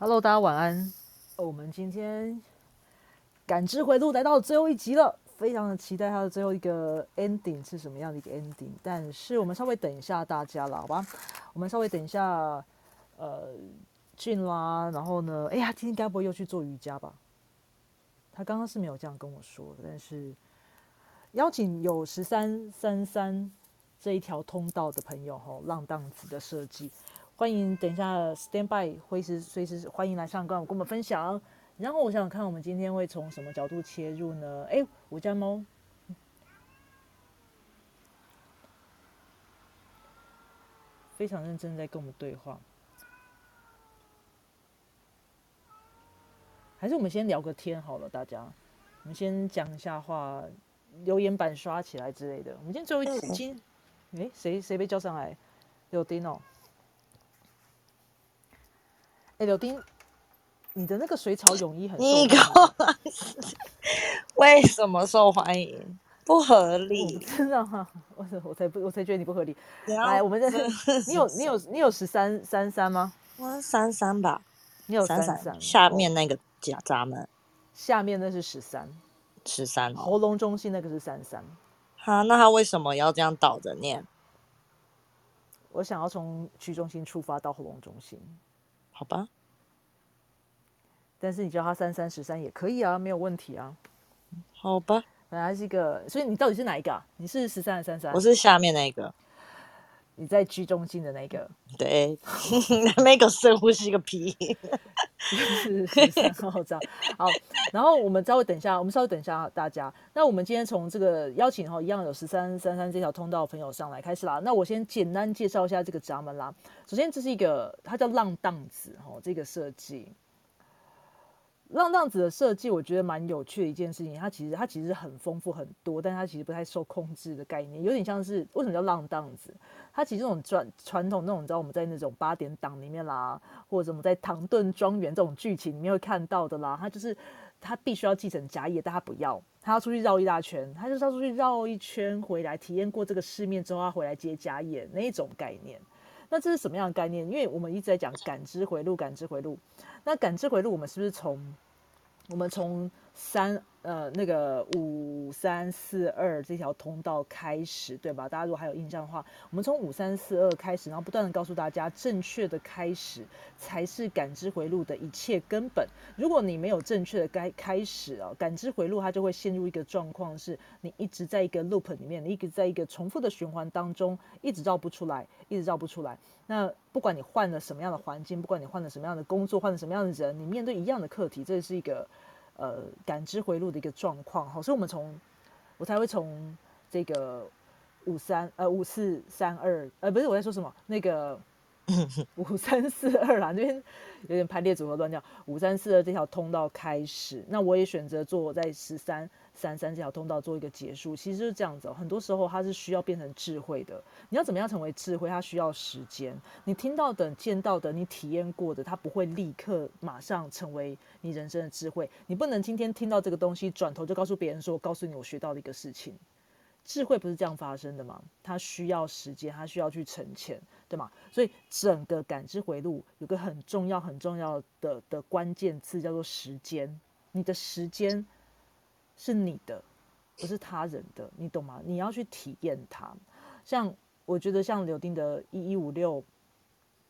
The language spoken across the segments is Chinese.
Hello，大家晚安。我们今天感知回路来到最后一集了，非常的期待它的最后一个 ending 是什么样的一个 ending。但是我们稍微等一下大家了，好吧？我们稍微等一下，呃，俊啦，然后呢，哎呀，今天该不会又去做瑜伽吧？他刚刚是没有这样跟我说的，但是邀请有十三三三这一条通道的朋友吼，浪荡子的设计。欢迎，等一下，stand by，随时随时欢迎来上跟我跟我们分享。然后我想想看，我们今天会从什么角度切入呢？哎，我家猫非常认真在跟我们对话，还是我们先聊个天好了，大家，我们先讲一下话，留言板刷起来之类的。我们今天最后一次，今，哎，谁谁被叫上来？有丁哦。哎，柳丁，你的那个水草泳衣很你够 为什么受欢迎？不合理，真的哈？我我才不，我才觉得你不合理。来，我们这你有你有你有十三三三吗？我三三吧。你有三三，下面那个夹闸门，下面那是十三，十三。喉咙中心那个是三三。好，那他为什么要这样倒着念？我想要从区中心出发到喉咙中心。好吧，但是你叫他三三十三也可以啊，没有问题啊。好吧，本来是一个，所以你到底是哪一个？你是十三还是三三？我是下面那一个，你在居中心的那个。对，那个深呼吸个屁。是十三号这样。好，然后我们稍微等一下，我们稍微等一下大家。那我们今天从这个邀请哈，一样有十三三三这条通道朋友上来开始啦。那我先简单介绍一下这个闸门啦。首先，这是一个它叫浪荡子哈，这个设计。浪荡子的设计，我觉得蛮有趣的一件事情。它其实它其实很丰富很多，但它其实不太受控制的概念，有点像是为什么叫浪荡子？它其实这种传传统那种，你知道我们在那种八点档里面啦，或者什么在唐顿庄园这种剧情里面会看到的啦。它就是他必须要继承家业，但他不要，他要出去绕一大圈，他就是要出去绕一圈回来，体验过这个世面之后，他回来接家业那一种概念。那这是什么样的概念？因为我们一直在讲感知回路，感知回路。那感知回路，我们是不是从我们从三呃那个五三四二这条通道开始，对吧？大家如果还有印象的话，我们从五三四二开始，然后不断的告诉大家，正确的开始才是感知回路的一切根本。如果你没有正确的该开始啊，感知回路它就会陷入一个状况，是你一直在一个 loop 里面，你一直在一个重复的循环当中，一直绕不出来，一直绕不出来。那不管你换了什么样的环境，不管你换了什么样的工作，换了什么样的人，你面对一样的课题，这是一个。呃，感知回路的一个状况，好，所以我们从我才会从这个五三呃五四三二呃不是我在说什么那个 五三四二啦，那边有点排列组合乱掉，五三四二这条通道开始，那我也选择做在十三。三三这条通道做一个结束，其实就是这样子。很多时候它是需要变成智慧的。你要怎么样成为智慧？它需要时间。你听到的、见到的、你体验过的，它不会立刻马上成为你人生的智慧。你不能今天听到这个东西，转头就告诉别人说：“我告诉你，我学到了一个事情。”智慧不是这样发生的吗？它需要时间，它需要去沉潜，对吗？所以整个感知回路有个很重要、很重要的的关键词叫做时间。你的时间。是你的，不是他人的，你懂吗？你要去体验它。像我觉得像柳丁的一一五六，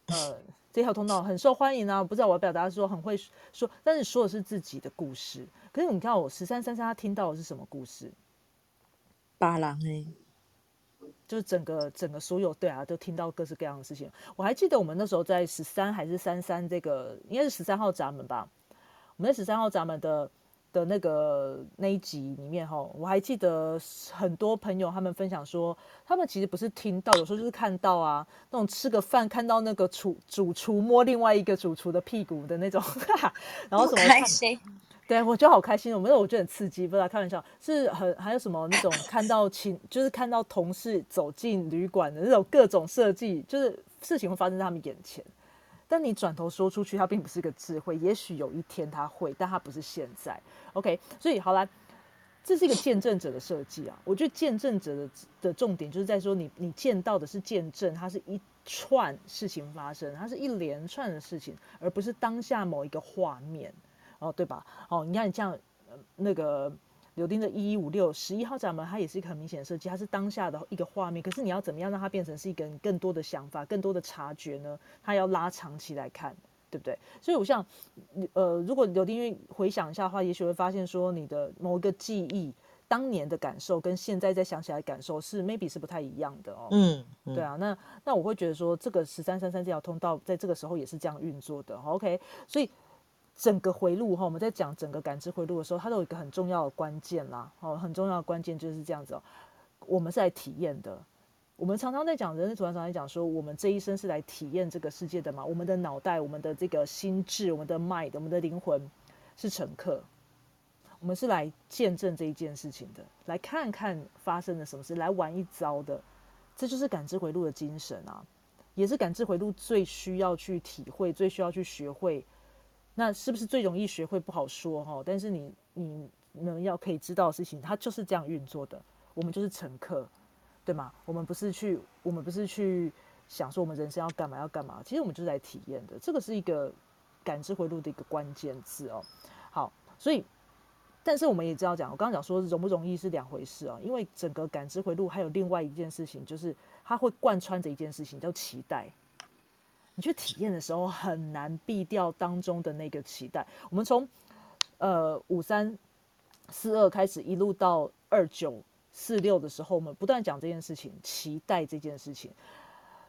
呃，这条通道很受欢迎啊。不知道我要表达说很会说，但是说的是自己的故事。可是你看我十三三三，他听到的是什么故事？八郎哎，就是整个整个所有对啊，都听到各式各样的事情。我还记得我们那时候在十三还是三三这个，应该是十三号闸门吧？我们在十三号闸门的。的那个那一集里面哈，我还记得很多朋友他们分享说，他们其实不是听到，有时候就是看到啊，那种吃个饭看到那个厨主厨摸另外一个主厨的屁股的那种，哈 哈然后什么开心，对我觉得好开心，我们我觉得很刺激，不是开玩笑，是很还有什么那种看到亲，就是看到同事走进旅馆的那种各种设计，就是事情会发生在他们眼前。但你转头说出去，它并不是个智慧。也许有一天它会，但它不是现在。OK，所以好了，这是一个见证者的设计啊。我觉得见证者的的重点就是在说，你你见到的是见证，它是一串事情发生，它是一连串的事情，而不是当下某一个画面，哦，对吧？哦，你看你像那个柳丁的一一五六十一号闸门，它也是一个很明显的设计，它是当下的一个画面，可是你要怎么样让它变成是一个更多的想法、更多的察觉呢？它要拉长期来看。对不对？所以，我想，呃，如果刘丁玉回想一下的话，也许会发现说，你的某一个记忆，当年的感受跟现在再想起来感受是 maybe 是不太一样的哦。嗯，对啊，那那我会觉得说，这个十三三三这条通道在这个时候也是这样运作的。OK，所以整个回路哈，我们在讲整个感知回路的时候，它都有一个很重要的关键啦。哦，很重要的关键就是这样子哦，我们是来体验的。我们常常在讲，人类图常常在讲说，我们这一生是来体验这个世界的嘛。我们的脑袋、我们的这个心智、我们的 mind、我们的灵魂是乘客，我们是来见证这一件事情的，来看看发生了什么事，来玩一遭的。这就是感知回路的精神啊，也是感知回路最需要去体会、最需要去学会。那是不是最容易学会不好说哈？但是你你们要可以知道的事情，它就是这样运作的。我们就是乘客。对吗？我们不是去，我们不是去想说我们人生要干嘛要干嘛。其实我们就是来体验的。这个是一个感知回路的一个关键字哦。好，所以，但是我们也知道讲，我刚刚讲说容不容易是两回事哦。因为整个感知回路还有另外一件事情，就是它会贯穿着一件事情，叫期待。你去体验的时候很难避掉当中的那个期待。我们从呃五三四二开始，一路到二九。四六的时候，我们不断讲这件事情，期待这件事情，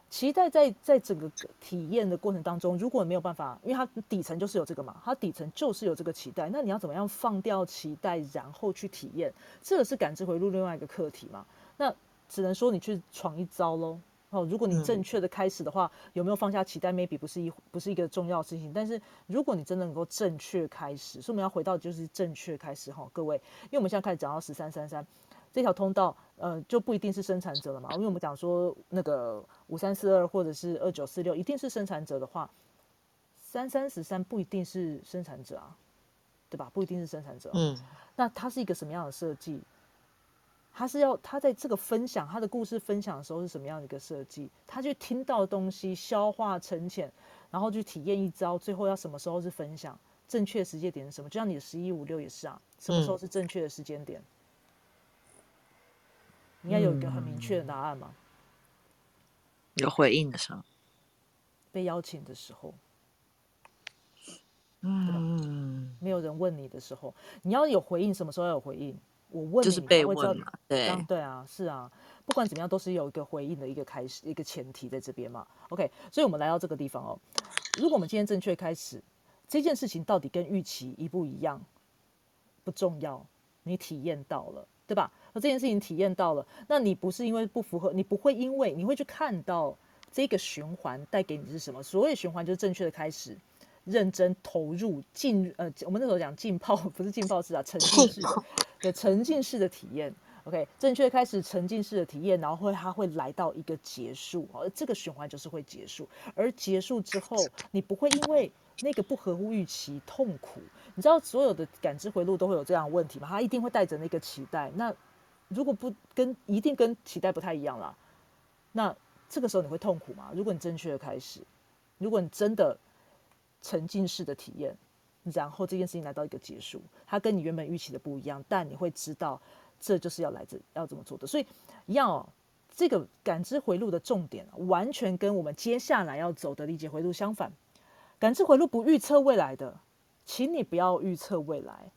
期待在在整个体验的过程当中，如果没有办法，因为它底层就是有这个嘛，它底层就是有这个期待，那你要怎么样放掉期待，然后去体验，这个是感知回路另外一个课题嘛？那只能说你去闯一遭喽。哦，如果你正确的开始的话，有没有放下期待？maybe 不是一不是一个重要的事情，但是如果你真的能够正确开始，所以我们要回到就是正确开始哈，各位，因为我们现在开始讲到十三三三。这条通道，呃，就不一定是生产者了嘛，因为我们讲说那个五三四二或者是二九四六，一定是生产者的话，三三十三不一定是生产者啊，对吧？不一定是生产者。嗯，那它是一个什么样的设计？他是要他在这个分享他的故事分享的时候是什么样的一个设计？他去听到东西消化沉潜，然后去体验一招，最后要什么时候是分享？正确时间点是什么？就像你的十一五六也是啊，什么时候是正确的时间点？应该有一个很明确的答案吗？有回应的时候，被邀请的时候，嗯，没有人问你的时候，你要有回应。什么时候要有回应？我问就是被问嘛，对，对啊，是啊，不管怎么样，都是有一个回应的一个开始，一个前提在这边嘛。OK，所以我们来到这个地方哦。如果我们今天正确开始，这件事情到底跟预期一不一样，不重要，你体验到了。对吧？那这件事情体验到了，那你不是因为不符合，你不会因为你会去看到这个循环带给你是什么？所谓循环就是正确的开始，认真投入进呃，我们那时候讲浸泡 不是浸泡式啊，沉浸式的，对，沉浸式的体验。OK，正确开始沉浸式的体验，然后会它会来到一个结束，而这个循环就是会结束。而结束之后，你不会因为那个不合乎预期痛苦。你知道所有的感知回路都会有这样问题吗？它一定会带着那个期待。那如果不跟一定跟期待不太一样啦，那这个时候你会痛苦吗？如果你正确的开始，如果你真的沉浸式的体验，然后这件事情来到一个结束，它跟你原本预期的不一样，但你会知道这就是要来自要怎么做的。所以要，这个感知回路的重点完全跟我们接下来要走的理解回路相反。感知回路不预测未来的。请你不要预测未来。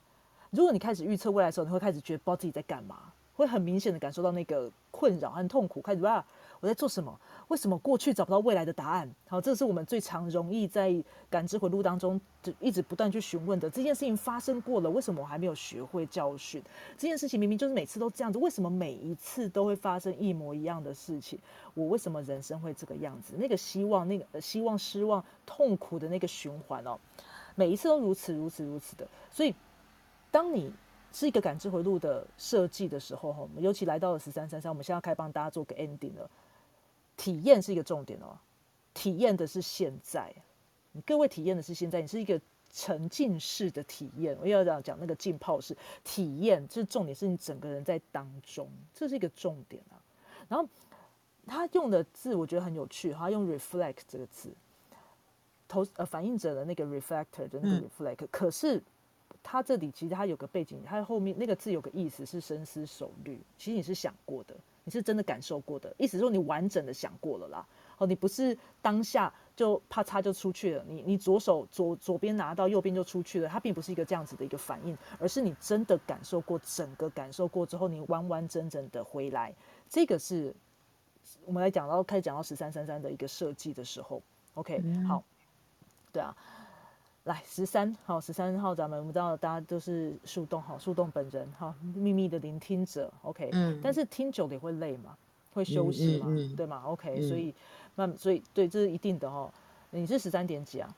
如果你开始预测未来的时候，你会开始觉得不知道自己在干嘛，会很明显的感受到那个困扰和痛苦。开始啊，我在做什么？为什么过去找不到未来的答案？好，这是我们最常容易在感知回路当中就一直不断去询问的。这件事情发生过了，为什么我还没有学会教训？这件事情明明就是每次都这样子，为什么每一次都会发生一模一样的事情？我为什么人生会这个样子？那个希望、那个希望、失望、痛苦的那个循环哦。每一次都如此如此如此的，所以当你是一个感知回路的设计的时候，哈，尤其来到了十三三三，我们现在开帮大家做个 ending 了。体验是一个重点哦，体验的是现在，你各位体验的是现在，你是一个沉浸式的体验。我要讲讲那个浸泡式体验，这是重点是你整个人在当中，这是一个重点啊。然后他用的字我觉得很有趣，他用 reflect 这个字，投呃反映者的那个 reflector 的那个 reflect，、可是他这里其实他有个背景，他后面那个字有个意思是深思熟虑，其实你是想过的，你是真的感受过的，意思是说你完整的想过了啦。哦，你不是当下就啪嚓就出去了，你你左手左左边拿到右边就出去了，它并不是一个这样子的一个反应，而是你真的感受过整个感受过之后，你完完整整的回来，这个是我们来讲到开始讲到十三三三的一个设计的时候，OK，、好，对啊，来十三好，十三号咱们我们知道大家都是树洞好，树洞本人哈，秘密的聆听者，OK，嗯但是听久了也会累嘛，会休息嘛，嗯嗯对吗？OK，、嗯所以那所以对，这是一定的哈。你是十三点几啊？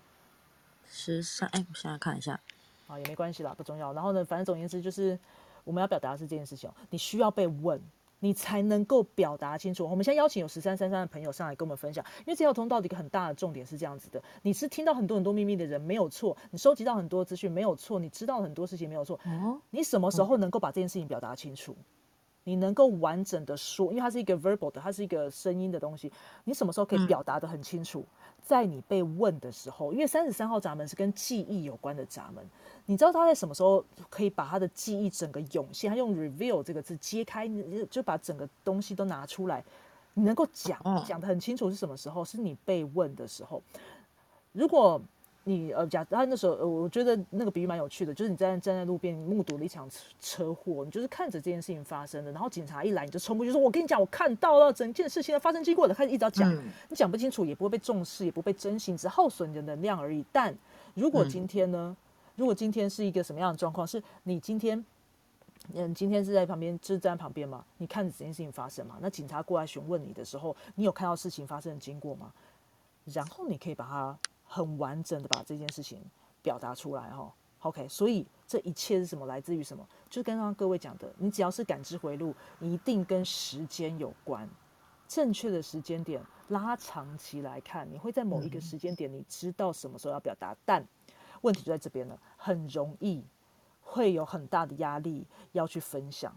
十三，哎，我现在看一下，啊，也没关系啦，不重要。然后呢，反正总而言之就是我们要表达的是这件事情哦，你需要被问，你才能够表达清楚。我们现在邀请有十三三三的朋友上来跟我们分享，因为这条通道的一个很大的重点是这样子的：你是听到很多很多秘密的人没有错，你收集到很多资讯没有错，你知道很多事情没有错，哦，你什么时候能够把这件事情表达清楚？你能够完整的说，因为它是一个 verbal 的，它是一个声音的东西。你什么时候可以表达的很清楚？在你被问的时候，因为三十三号闸门是跟记忆有关的闸门，你知道他在什么时候可以把他的记忆整个涌现？他用 reveal 这个字揭开，你就把整个东西都拿出来，你能够讲哦讲的很清楚是什么时候？是你被问的时候。如果你呃，假他那时候，呃，我觉得那个比喻蛮有趣的，就是你站站在路边，你目睹了一场车车祸，你就是看着这件事情发生的，然后警察一来，你就冲过去说：“我跟你讲，我看到了整件事情的发生经过的。”开始一直要讲，嗯你讲不清楚，也不会被重视，也不会被珍惜，只耗损你的能量而已。但如果嗯今天呢？如果今天是一个什么样的状况？是你今天，嗯，今天是在旁边，就是站在旁边嘛？你看着这件事情发生嘛？那警察过来询问你的时候，你有看到事情发生的经过吗？然后你可以把它很完整的把这件事情表达出来哈。OK，所以这一切是什么？来自于什么？就是刚刚各位讲的，你只要是感知回路，一定跟时间有关。正确的时间点拉长期来看，你会在某一个时间点，你知道什么时候要表达，但问题就在这边了，很容易会有很大的压力要去分享。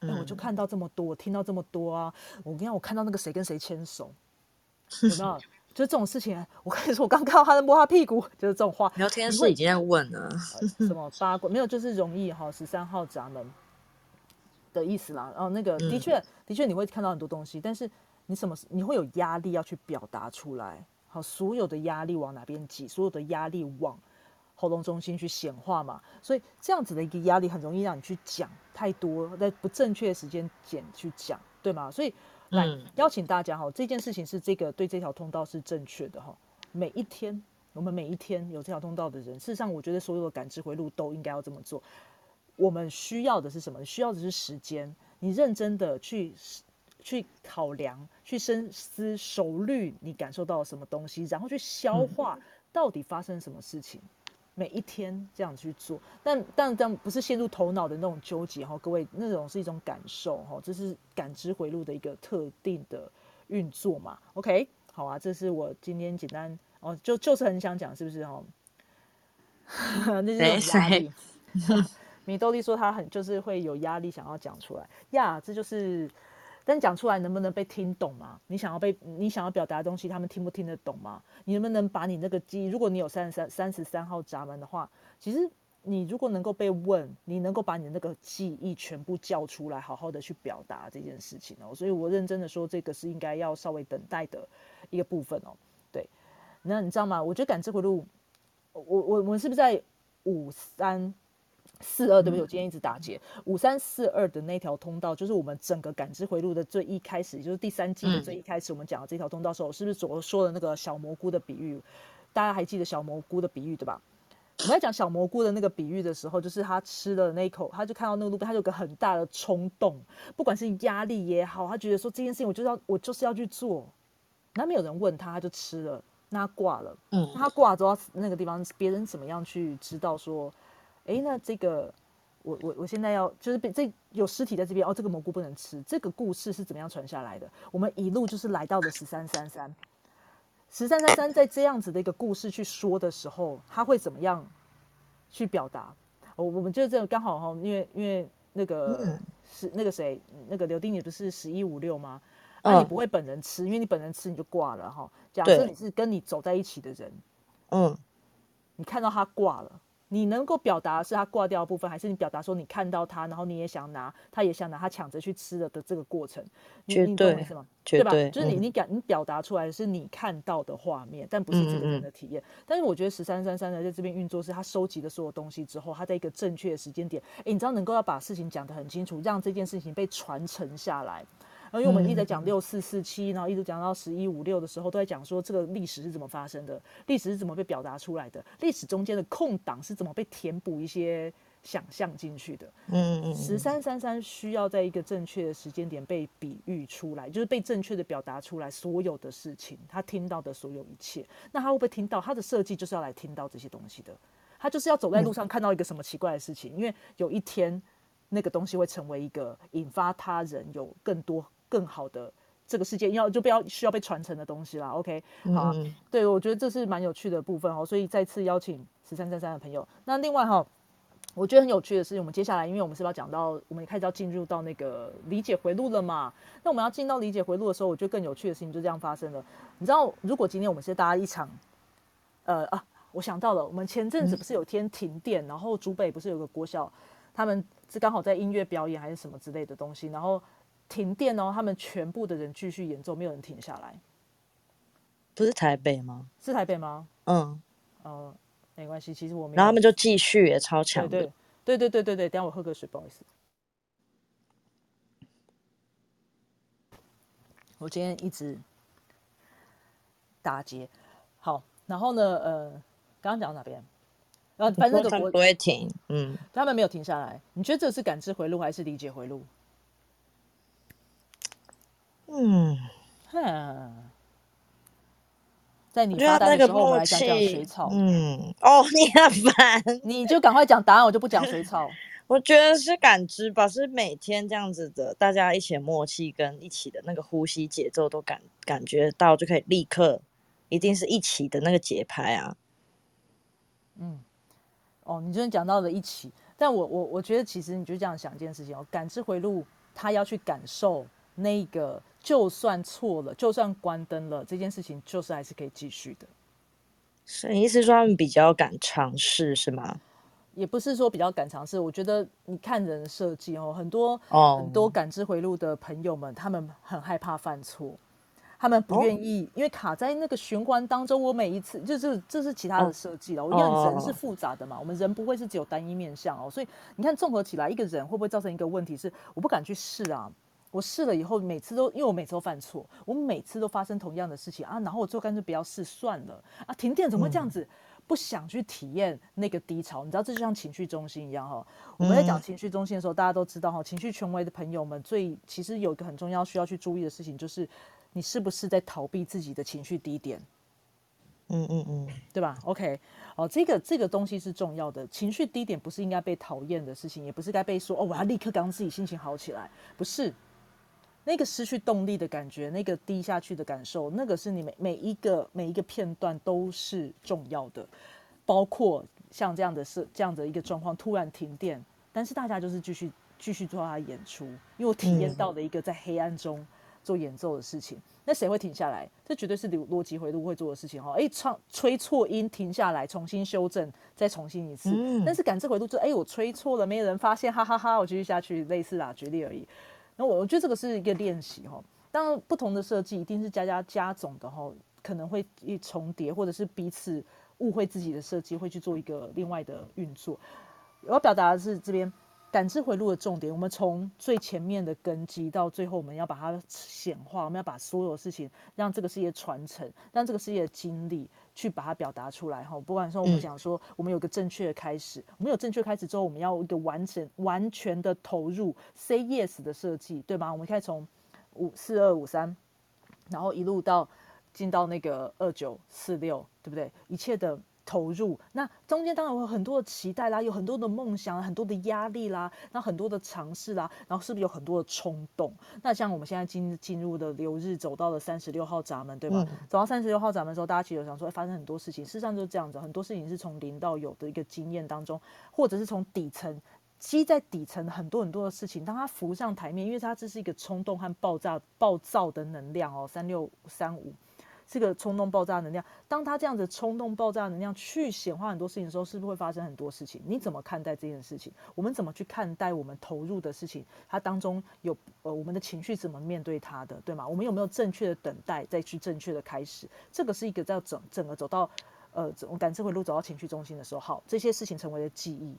哎、我就看到这么多，我听到这么多啊！我跟你讲，我看到那个谁跟谁牵手，有没有？就是这种事情，我跟你说，我刚看到他在摸他屁股，就是这种话。聊天室已经在问了，呃什么八卦？没有，就是容易哈，十三号闸门的意思啦。然后那个的确，的确你会看到很多东西，但是你什么你会有压力要去表达出来。好，所有的压力往哪边挤？所有的压力往喉咙中心去显化嘛。所以这样子的一个压力很容易让你去讲太多，在不正确的时间点去讲，对吗？所以来、嗯邀请大家哈，这件事情是这个对这条通道是正确的哈。每一天，我们每一天有这条通道的人，事实上，我觉得所有的感知回路都应该要这么做。我们需要的是什么？需要的是时间，你认真的去去考量、去深思熟虑，你感受到了什么东西，然后去消化到底发生什么事情。每一天这样去做，但但但不是陷入头脑的那种纠结哈，各位，那种是一种感受哈，这是感知回路的一个特定的运作嘛。OK，好啊，这是我今天简单哦，就就是很想讲，是不是哈？那就是有压力。米豆莉说她很就是会有压力，想要讲出来呀这就是，但讲出来能不能被听懂嘛？你想要被你想要表达的东西，他们听不听得懂吗？你能不能把你那个记忆，如果你有三十三三十三号闸门的话，其实你如果能够被问，你能够把你的那个记忆全部叫出来，好好的去表达这件事情哦。所以我认真的说，这个是应该要稍微等待的一个部分哦。对，那你知道吗？我觉得感知回路，我我我是不是在五三？四二对不对？我今天一直打结。五三四二的那条通道，就是我们整个感知回路的最一开始，也就是第三季的最一开始，我们讲的这条通道的时候，是不是昨说的那个小蘑菇的比喻？大家还记得小蘑菇的比喻对吧？我们在讲小蘑菇的那个比喻的时候，就是他吃了那一口，他就看到那个路边，他有个很大的冲动，不管是压力也好，他觉得说这件事情我就是要我就是要去做，那没有人问他，他就吃了，那他挂了。嗯那他挂之后，那个地方别人怎么样去知道说，诶，那这个我我我现在要就是被这有尸体在这边哦，这个蘑菇不能吃。这个故事是怎么样传下来的？我们一路就是来到了十三三三，十三三三在这样子的一个故事去说的时候，他会怎么样去表达？我我们就这样刚好哈，因为因为那个嗯是那个谁，那个刘丁也不是十一五六吗？那你嗯不会本人吃，因为你本人吃你就挂了哈。假设你是跟你走在一起的人，嗯，你看到他挂了，你能够表达是他挂掉的部分，还是你表达说你看到他，然后你也想拿，他也想拿，他抢着去吃了的这个过程？你绝你懂意思吗？对吧？就是你你感你表达出来的是你看到的画面，但不是这个人的体验。但是我觉得十三三三的在这边运作是他收集的所有东西之后，他在一个正确的时间点，诶，你知道能够要把事情讲得很清楚，让这件事情被传承下来。然后因为我们一直在嗯讲六四四七，然后一直讲到十一五六的时候，都在讲说这个历史是怎么发生的，历史是怎么被表达出来的，历史中间的空档是怎么被填补一些想象进去的。嗯嗯十三三三需要在一个正确的时间点被比喻出来，就是被正确的表达出来所有的事情，他听到的所有一切。那他会不会听到？他的设计就是要来听到这些东西的。他就是要走在路上看到一个什么奇怪的事情，因为有一天那个东西会成为一个引发他人有更多更好的这个世界要就不要需要被传承的东西啦。OK，好啊、嗯对我觉得这是蛮有趣的部分哦，所以再次邀请十三三三的朋友。那另外哈、我觉得很有趣的是，我们接下来，因为我们是要讲到，我们开始要进入到那个理解回路了嘛。那我们要进到理解回路的时候，我觉得更有趣的事情就这样发生了。你知道，如果今天我们是大家一场，呃啊，我想到了，我们前阵子不是有天停电，然后竹北不是有个国小，他们是刚好在音乐表演还是什么之类的东西，然后停电哦，他们全部的人继续演奏，没有人停下来。不是台北吗？是台北吗？嗯，呃，没关系，其实我没有。然后他们就继续也超强对的，对对对对对对，等下我喝个水，不好意思。我今天一直打结，好，然后呢，呃，刚刚讲到哪边？然后反正那个国不会停，嗯，他们没有停下来。你觉得这是感知回路还是理解回路？嗯，哼，在你发呆的时候，我们默来讲讲水草。，嗯，哦，你很烦，你就赶快讲答案，我就不讲水草。我觉得是感知吧，是每天这样子的，大家一起默契跟一起的那个呼吸节奏都感感觉到，就可以立刻，一定是一起的那个节拍啊。嗯哦，你昨天讲到了一起，但我我我觉得其实你就这样想一件事情哦，感知回路，他要去感受那个，就算错了，就算关灯了，这件事情就是还是可以继续的，是意思说他们比较敢尝试是吗？也不是说比较敢尝试。我觉得你看人设计哦，很多、哦很多感知回路的朋友们，他们很害怕犯错。他们不哦愿意，因为卡在那个循环当中。我每一次就是这是其他的哦设计了。我因为人是哦复杂的嘛，我们人不会是只有单一面相哦。所以你看，综合起来，一个人会不会造成一个问题是，我不敢去试啊。我试了以后，每次都因为我每次都犯错，我每次都发生同样的事情啊，然后我最后干脆不要试算了啊。停电怎么会这样子？不想去体验那个低潮，你知道，这就像情绪中心一样哈。我们在讲情绪中心的时候，大家都知道哈，情绪权威的朋友们最其实有一个很重要需要去注意的事情，就是你是不是在逃避自己的情绪低点。嗯嗯嗯，对吧？OK，哦，这个这个东西是重要的。情绪低点不是应该被讨厌的事情，也不是该被说哦，我要立刻让自己心情好起来，不是。那个失去动力的感觉，那个低下去的感受，那个是你每每一个每一个片段都是重要的，包括像这样的是这样的一个状况，突然停电，但是大家就是继续继续做他的演出，因为我体验到了一个在黑暗中做演奏的事情。那谁会停下来？这绝对是逻逻辑回路会做的事情哈。哎，唱吹错音停下来，重新修正，再重新一次。但是感知回路就哎，我吹错了，没有人发现，哈哈哈我继续下去，类似啦，举例而已。那我我觉得这个是一个练习哈。当然，不同的设计一定是加加加总的哈，可能会一重叠，或者是彼此误会自己的设计，会去做一个另外的运作。我要表达的是这边感知回路的重点，我们从最前面的根基到最后，我们要把它显化，我们要把所有事情让这个世界传承，让这个世界经历去把它表达出来哈。不管说我们讲说，我们有个正确的开始，我们有正确开始之后，我们要有一个完整、完全的投入，say yes 的设计，对吗？我们可以从五四二五三，然后一路到进到那个二九四六，对不对？一切的投入，那中间当然会有很多的期待啦，有很多的梦想，很多的压力啦，那很多的尝试啦，然后是不是有很多的冲动？那像我们现在进进入的流日，走到了三十六号闸门，对吧？走到三十六号闸门的时候，大家其实有想说，会发生很多事情，事实上就是这样子，很多事情是从零到有的一个经验当中，或者是从底层。积在底层很多很多的事情，当它浮上台面，因为它这是一个冲动和爆炸、暴躁的能量哦，三六三五。这个冲动爆炸能量，当他这样子冲动爆炸能量去显化很多事情的时候，是不是会发生很多事情？你怎么看待这件事情？我们怎么去看待我们投入的事情？它当中有呃我们的情绪怎么面对它的，对吗？我们有没有正确的等待再去正确的开始？这个是一个在整整个走到呃感知回路走到情绪中心的时候，好，这些事情成为了记忆。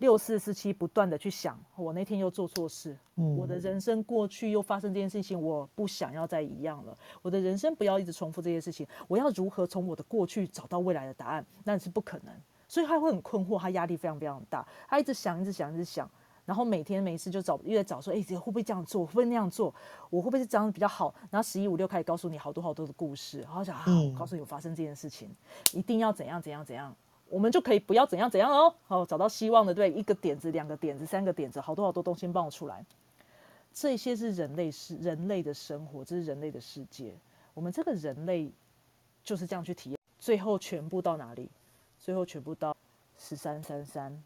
六四四七不断的去想，我那天又做错事，我的人生过去又发生这件事情，我不想要再一样了。我的人生不要一直重复这些事情，我要如何从我的过去找到未来的答案？那是不可能，所以他会很困惑，他压力非常非常大，他一直想，一直想，一直想，然后每天每次就找，又在找说，哎，会不会这样做？会不会那样做？我会不会是这样比较好？然后十一五六开始告诉你好多好多的故事，然后讲啊，我告诉你发生这件事情，一定要怎样怎样怎样。我们就可以不要怎样怎样哦，好找到希望的，对，一个点子、两个点子、三个点子，好多好多东西冒出来。这些是人类是人类的生活，这是人类的世界。我们这个人类就是这样去体验，最后全部到哪里？最后全部到十三三三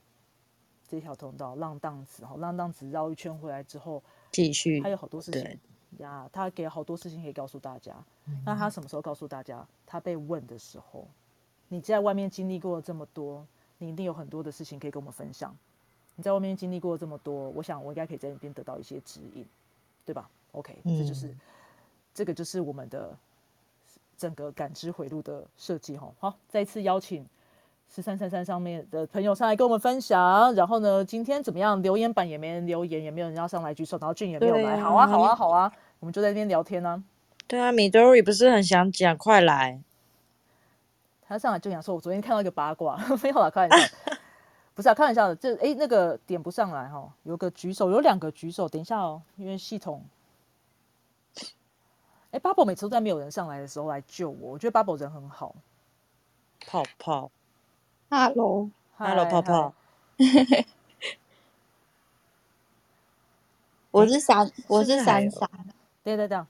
这条通道，浪荡子哈，浪荡子绕一圈回来之后，继续还有好多事情呀，他给好多事情可以告诉大家。那他什么时候告诉大家？他被问的时候。你在外面经历过了这么多，你一定有很多的事情可以跟我们分享。你在外面经历过这么多，我想我应该可以在那边得到一些指引，对吧？OK，这就是这个就是我们的整个感知回路的设计哈。好，再次邀请十三三三上面的朋友上来跟我们分享。然后呢，今天怎么样？留言板也没人留言，也没有人要上来举手，然后俊也没有来。好啊，好啊，好啊，我们就在那边聊天呢。对啊，米多瑞不是很想讲，快来。他上来就想说：“我昨天看到一个八卦，没有啦，开玩笑，不是啊，开玩笑的。这哎，那个点不上来哈，有个举手，有两个举手，等一下哦，因为系统。哎，Bubble 每次都在没有人上来的时候来救我，我觉得 Bubble 人很好。泡泡，Hello，Hello，泡泡，我是闪，我是闪闪。等等等，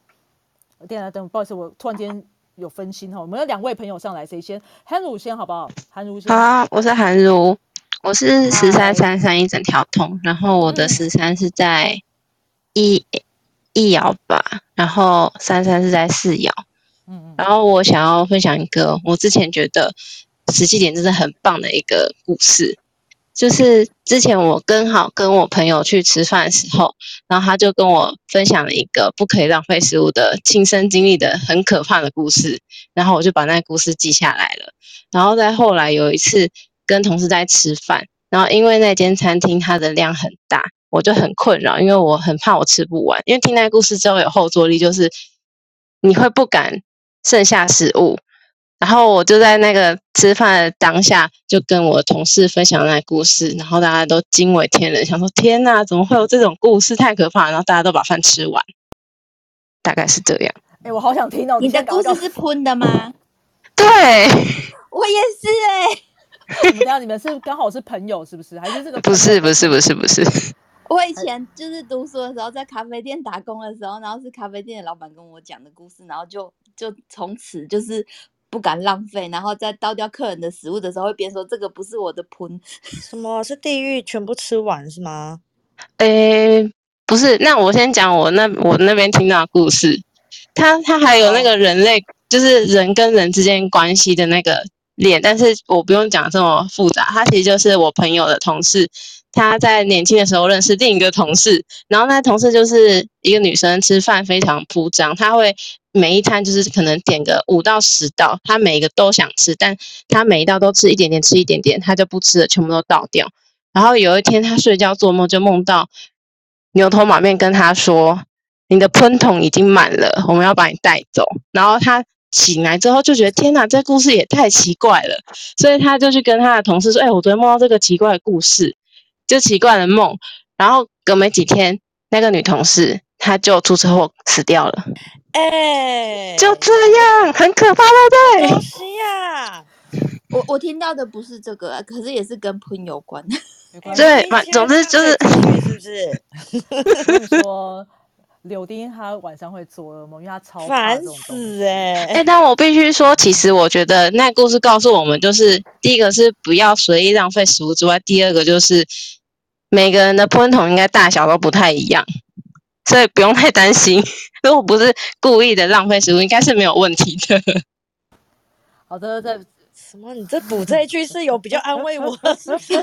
等等等，不好意思，我突然间。有分心哈，我们有两位朋友上来，谁先？韩如先好不好？韩如先。好，我是韩如，我是十三三三一整条通，然后我的十三是在一一爻吧，然后三三是在四爻。嗯嗯。然后我想要分享一个我之前觉得实际点真的很棒的一个故事。就是之前我刚好跟我朋友去吃饭的时候，然后他就跟我分享了一个不可以浪费食物的亲身经历的很可怕的故事，然后我就把那个故事记下来了。然后在后来有一次跟同事在吃饭，然后因为那间餐厅它的量很大，我就很困扰，因为我很怕我吃不完，因为听那个故事之后有后坐力，就是你会不敢剩下食物。然后我就在那个吃饭的当下，就跟我同事分享那故事，然后大家都惊为天人，想说天哪，怎么会有这种故事？太可怕！然后大家都把饭吃完，大概是这样。哎，我好想听哦！你的故事是喷的吗？对，我也是哎。怎么样？你们是刚好是朋友是不是？还是这个？不是不是不是不是。我以前就是读书的时候，在咖啡店打工的时候，然后是咖啡店的老板跟我讲的故事，然后就就从此就是。不敢浪费，然后在倒掉客人的食物的时候，会边说这个不是我的盆，什么是地狱全部吃完是吗？诶，不是，那我先讲我那我那边听到的故事，他他还有那个人类，就是人跟人之间关系的那个链，但是我不用讲这么复杂，他其实就是我朋友的同事。他在年轻的时候认识另一个同事，然后那同事就是一个女生，吃饭非常铺张，她会每一餐就是可能点个五到十道，她每一个都想吃，但她每一道都吃一点点，吃一点点，她就不吃了，全部都倒掉。然后有一天她睡觉做梦，就梦到牛头马面跟她说：“你的喷桶已经满了，我们要把你带走。”然后她醒来之后就觉得天哪，这故事也太奇怪了，所以她就去跟她的同事说：“哎，我昨天梦到这个奇怪的故事。”就奇怪的梦，然后隔没几天，那个女同事她就出车祸死掉了。哎，就这样，很可怕，对不对？西呀，我我听到的不是这个，可是也是跟喷有关。对，反总之就是，是不是？说柳丁他晚上会做噩梦，因为他超烦死哎哎，但我必须说，其实我觉得那故事告诉我们，就是第一个是不要随意浪费食物之外，第二个就是。每个人的喷筒应该大小都不太一样，所以不用太担心。如果不是故意的浪费食物，应该是没有问题的。好的，在什么？你这补这一句是有比较安慰我，是不是？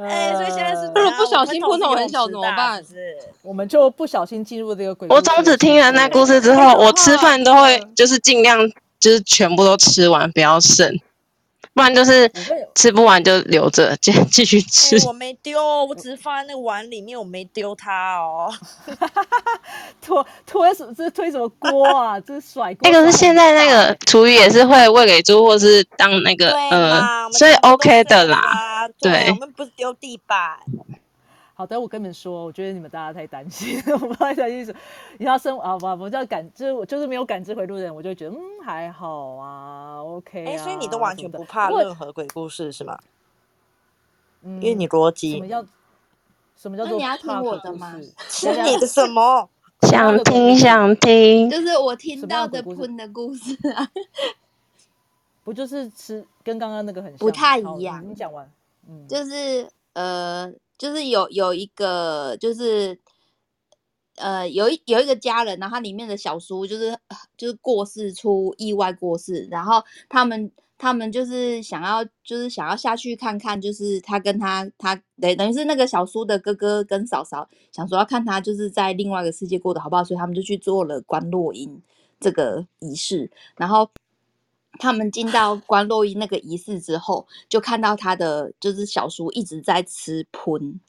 哎，所以现在是如果不小心我喷筒很小怎么办是我们就不小心进入这个鬼故我从此听了那故事之后，我吃饭都会就是尽量就是全部都吃完，不要剩，不然就是吃不完就留着，继继续吃哎。我没丢，我只是放在那个碗里面，我没丢它哦。推推什么这是推什么锅啊？这是甩锅。那个是现在那个厨余也是会喂给猪，或是当那个呃所以 OK 的啦。啦。对我们不是丢地板。好的，我跟你们说，我觉得你们大家太担心，我不太担心什么。你要生啊，我不叫感，就是就是没有感知回路的人，我就会觉得嗯还好啊，OK 啊。哎，所以你都完全不怕任何鬼故事是吗？嗯因为你逻辑。什么叫什么叫做那你要听我的吗事吃你的什么？想听想听，就是我听到的喷的故事啊，不就是吃跟刚刚那个很像不太好一样你你讲完，嗯，就是呃，就是有有一个就是呃有一有一个家人，然后他里面的小叔就是就是过世出意外过世，然后他们他们就是想要就是想要下去看看，就是他跟他他等等于是那个小叔的哥哥跟嫂嫂想说要看他就是在另外一个世界过得好不好，所以他们就去做了观落音这个仪式，然后。他们进到观落阴那个仪式之后，就看到他的就是小叔一直在吃喷，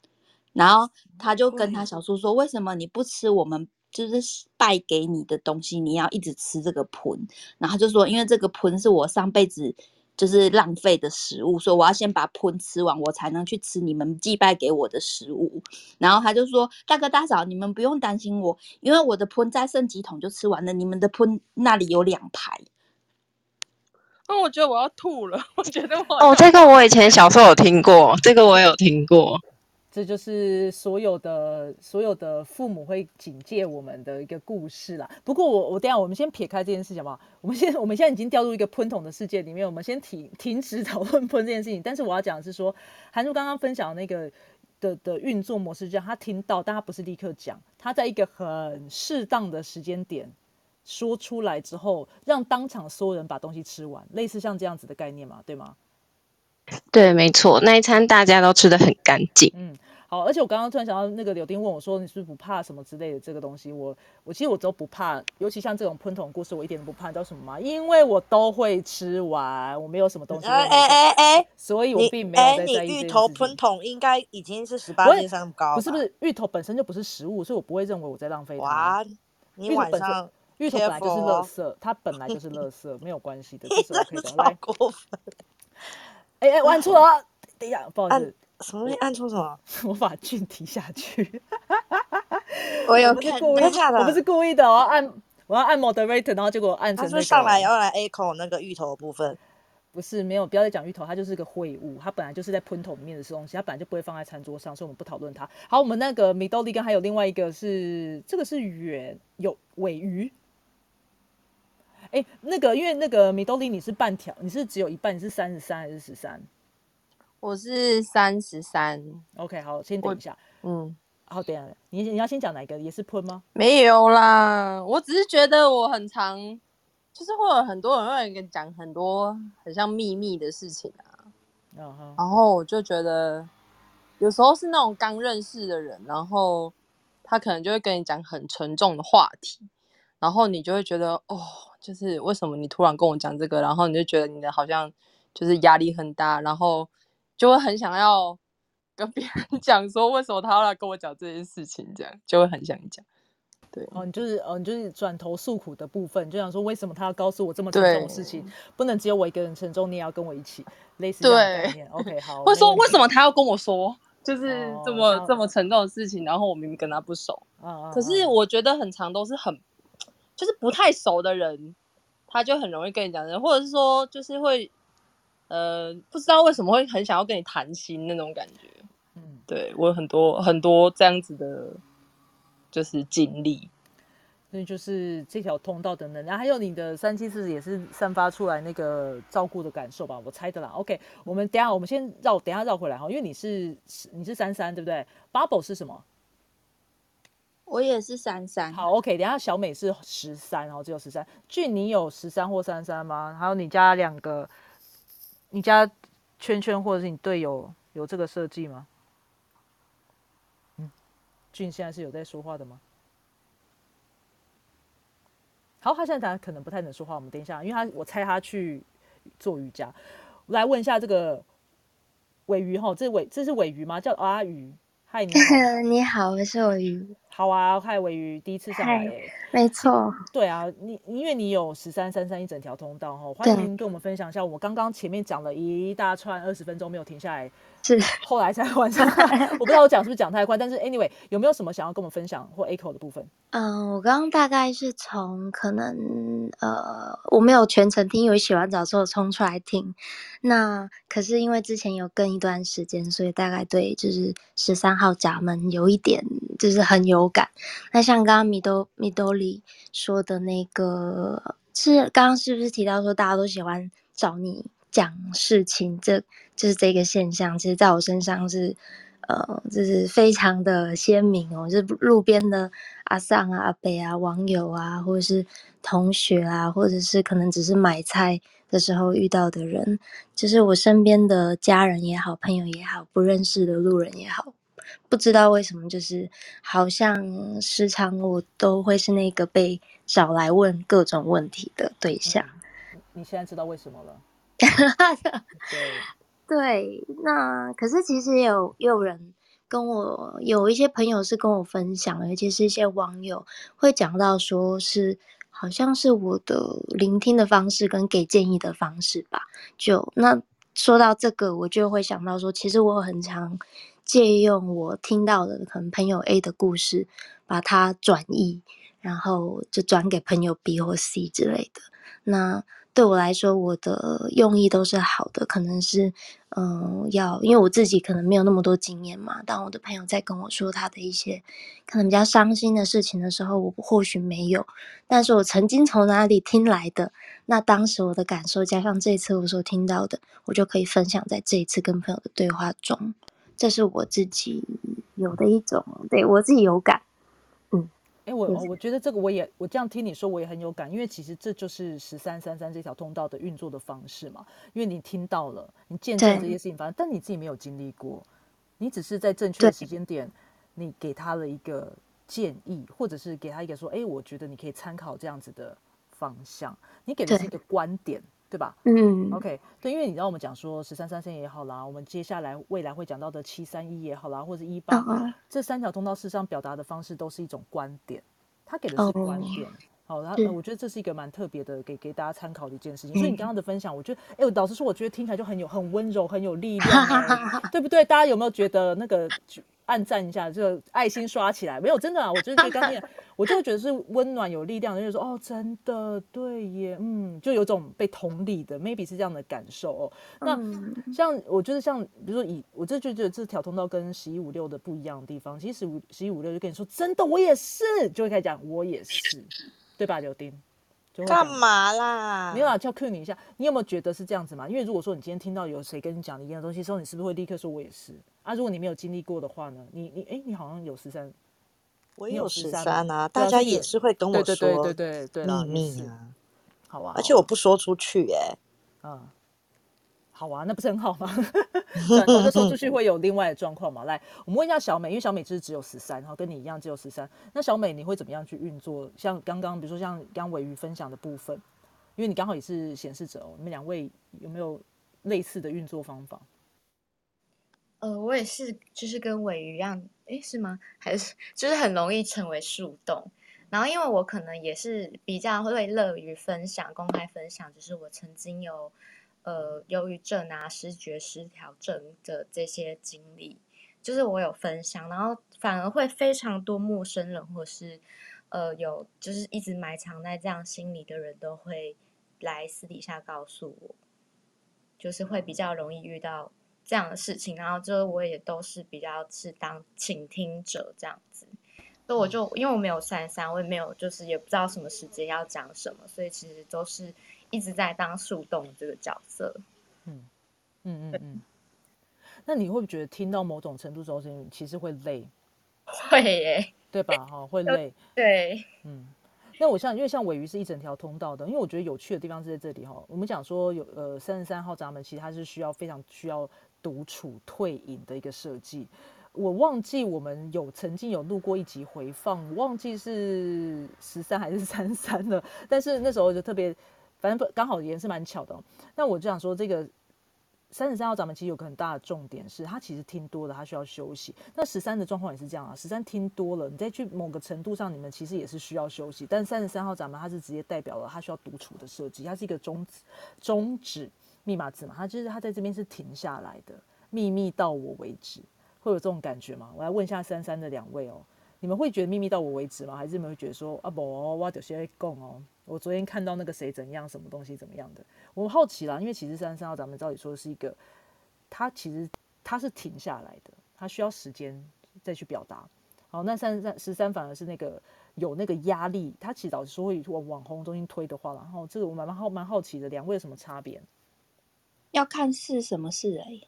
然后他就跟他小叔说：“为什么你不吃我们就是拜给你的东西，你要一直吃这个喷？”然后他就说：“因为这个喷是我上辈子就是浪费的食物，所以我要先把喷吃完，我才能去吃你们祭拜给我的食物。”然后他就说：“大哥大嫂，你们不用担心我，因为我的喷再剩几桶就吃完了，你们的喷那里有两排。”那我觉得我要吐了，我觉得我哦，这个我以前小时候有听过，这个我有听过。这就是所有的所有的父母会警戒我们的一个故事啦。不过我我等下我们先撇开这件事情好不好？我们现我们现在已经掉入一个喷桶的世界里面，我们先停停止讨论喷这件事情。但是我要讲的是说，韩叔刚刚分享的那个的的运作模式，这样他听到，但他不是立刻讲，他在一个很适当的时间点说出来之后，让当场所有人把东西吃完，类似像这样子的概念嘛，对吗？对，没错，那一餐大家都吃的很干净。嗯，好，而且我刚刚突然想到，那个柳丁问我说：“你是不是不怕什么之类的这个东西？”我我其实我都不怕，尤其像这种喷桶故事，我一点都不怕。你知道什么吗？因为我都会吃完，我没有什么东西会哎哎哎哎，所以我你并没有在在意这芋头。喷桶应该已经是十八斤上高，不是不，是，芋头本身就不是食物，所以我不会认为我在浪费它。哇，你芋头本身晚上芋头本来就是垃哦圾，它本来就是垃圾，没有关系的，这是 OK 的。真的超来，过分，哎哎，我按错了啊，等一下，不好意思，什么东西按错什么？我把俊提下去。我有我不是故意，的我不是故意的，我要按我要按 moderator，然后结果按成、那个、他是上来要来 echo 那个芋头的部分，不是没有，不要再讲芋头，它就是个秽物，它本来就是在喷桶里面的东西，它本来就不会放在餐桌上，所以我们不讨论它。好，我们那个米豆利跟还有另外一个是这个是圆有尾鱼。哎，那个因为那个米豆利你是半条，你是只有一半，你是三十三还是十三我是三十三，？OK，好，先等一下。嗯，好，等一下，你你要先讲哪一个？也是喷吗？没有啦，我只是觉得我很常，就是会有很多人会跟你讲很多很像秘密的事情啊，然后我就觉得有时候是那种刚认识的人，然后他可能就会跟你讲很沉重的话题，然后你就会觉得哦，就是为什么你突然跟我讲这个，然后你就觉得你的好像就是压力很大，然后就会很想要跟别人 讲说为什么他要来跟我讲这件事情，这样就会很想讲。对，哦，你就是哦，你就是转头诉苦的部分，就想说为什么他要告诉我这么沉重的事情，不能只有我一个人沉重，你也要跟我一起，类似这样的概对念。OK，好。或者说为什么他要跟我说，就是这么这么沉重的事情，然后我明明跟他不熟。啊啊可是啊我觉得很长都是很，就是不太熟的人，他就很容易跟你讲的，或者是说就是会，呃，不知道为什么会很想要跟你谈心那种感觉。嗯，对我有很多很多这样子的，就是经历。所以就是这条通道的能量，还有你的三七四也是散发出来那个照顾的感受吧，我猜的啦。OK，我们等下我们先绕，等下绕回来哈，因为你是你是三三对不对？Bubble 是什么？我也是三三。好，OK，等下小美是十三，然后只有十三。俊，你有十三或三三吗？还有你家两个，你家圈圈或者是你队友有这个设计吗？嗯，俊现在是有在说话的吗？好，他现在可能不太能说话，我们等一下，因为他我猜他去做瑜伽。我来问一下这个尾鱼哈，这尾这是尾鱼吗？叫阿鱼。嗨，你好。你好，我是尾鱼。好啊，嗨，尾鱼第一次上来。没错。对啊，你因为你有十三三三一整条通道哈，欢迎跟我们分享一下。我刚刚前面讲了一大串二十分钟没有停下来。是，后来才完成。我不知道我讲是不是讲太快，但是 anyway，有没有什么想要跟我们分享或 echo 的部分？嗯，我刚刚大概是从可能呃，我没有全程听，因为洗完澡之后冲出来听。那可是因为之前有跟一段时间，所以大概对就是十三号闸门有一点就是很有感。那像刚刚米多米多里说的那个，是刚刚是不是提到说大家都喜欢找你？讲事情，这就是这个现象，其实在我身上是，呃，就是非常的鲜明哦。就是路边的阿桑啊、阿北啊、网友啊，或者是同学啊，或者是可能只是买菜的时候遇到的人，就是我身边的家人也好、朋友也好、不认识的路人也好，不知道为什么，就是好像时常我都会是那个被找来问各种问题的对象。你现在知道为什么了？对，那可是其实也有也有人跟我有一些朋友是跟我分享，尤其是一些网友会讲到说是好像是我的聆听的方式跟给建议的方式吧。就那说到这个，我就会想到说，其实我很常借用我听到的可能朋友 A 的故事，把它转译，然后就转给朋友 B 或 C 之类的。那对我来说，我的用意都是好的，可能是，嗯，要因为我自己可能没有那么多经验嘛。当我的朋友在跟我说他的一些可能比较伤心的事情的时候，我或许没有，但是我曾经从哪里听来的，那当时我的感受加上这一次我所听到的，我就可以分享在这一次跟朋友的对话中，这是我自己有的一种，对我自己有感。哎，我我觉得这个我也我这样听你说我也很有感，因为其实这就是十三三三这条通道的运作的方式嘛。因为你听到了，你见证这些事情发生，但你自己没有经历过，你只是在正确的时间点，你给他了一个建议，或者是给他一个说，哎，我觉得你可以参考这样子的方向，你给的是一个观点。对吧？嗯，OK，对，因为你知道我们讲说十三三三也好啦，我们接下来未来会讲到的七三一也好啦，或者一八这三条通道，事实上表达的方式都是一种观点，他给的是观点。好，然后我觉得这是一个蛮特别的，给给大家参考的一件事情。所以你刚刚的分享，我觉得，哎，老实说，我觉得听起来就很有很温柔，很有力量，对不对？大家有没有觉得那个？按赞一下，就爱心刷起来。没有真的啊，我就是 刚念，我就觉得是温暖有力量的，就说哦，真的对耶，嗯，就有种被同理的，maybe 是这样的感受哦。那像我觉得像比如说以我这就觉得这条通道跟十一五六的不一样的地方，其实十十一五六就跟你说真的，我也是，就会开始讲我也是，对吧，柳丁？干嘛啦？没有啊，叫 Q 你一下，你有没有觉得是这样子嘛？因为如果说你今天听到有谁跟你讲一样的东西时候，你是不是会立刻说我也是啊？如果你没有经历过的话呢？你你哎，你好像有十三，我也有十三啊，大家也是会跟我说，对对对对对，秘密啊，好啊，而且我不说出去哎，嗯。好啊，那不是很好吗？转头就说出去会有另外的状况嘛。来，我们问一下小美，因为小美就是只有十三，然后跟你一样只有十三。那小美你会怎么样去运作？像刚刚，比如说像刚尾鱼分享的部分，因为你刚好也是显示者哦。你们两位有没有类似的运作方法？呃，我也是，就是跟尾鱼一样，诶，是吗？还是就是很容易成为树洞。然后因为我可能也是比较会乐于分享、公开分享，就是我曾经有。呃，忧郁症啊，视觉失调症的这些经历，就是我有分享，然后反而会非常多陌生人，或是呃有就是一直埋藏在这样心里的人都会来私底下告诉我，就是会比较容易遇到这样的事情，然后就我也都是比较是当倾听者这样子。所以我就因为我没有三三，我也没有就是也不知道什么时间要讲什么，所以其实都是一直在当树洞这个角色。嗯嗯嗯嗯。那你会不会觉得听到某种程度之后，其实会累？会耶，对吧？哈，会 累。对，嗯。那我像，因为像尾鱼是一整条通道的，因为我觉得有趣的地方是在这里哈。我们讲说有呃三十三号闸门，其实它是需要非常需要独处退隐的一个设计。我忘记我们有曾经有录过一集回放，忘记是十三还是三三了。但是那时候就特别，反正刚好也是蛮巧的。那我就想说这个。三十三号闸门其实有个很大的重点是，他其实听多了，他需要休息。那十三的状况也是这样啊，十三听多了，你再去某个程度上，你们其实也是需要休息。但三十三号闸门它是直接代表了他需要独处的设计，它是一个终止终止密码字嘛，它就是它在这边是停下来的，秘密到我为止，会有这种感觉吗？我来问一下三三的两位哦。你们会觉得秘密到我为止吗？还是你们会觉得说啊不，我有些共哦。我昨天看到那个谁怎样，什么东西怎么样的？我好奇啦，因为其实三三号咱们照理说是一个，他其实他是停下来的，他需要时间再去表达。好，那三三十三反而是那个有那个压力，他其实老实说会往网红中心推的话，然后这个我蛮蛮好蛮好奇的，两位有什么差别？要看是什么事哎。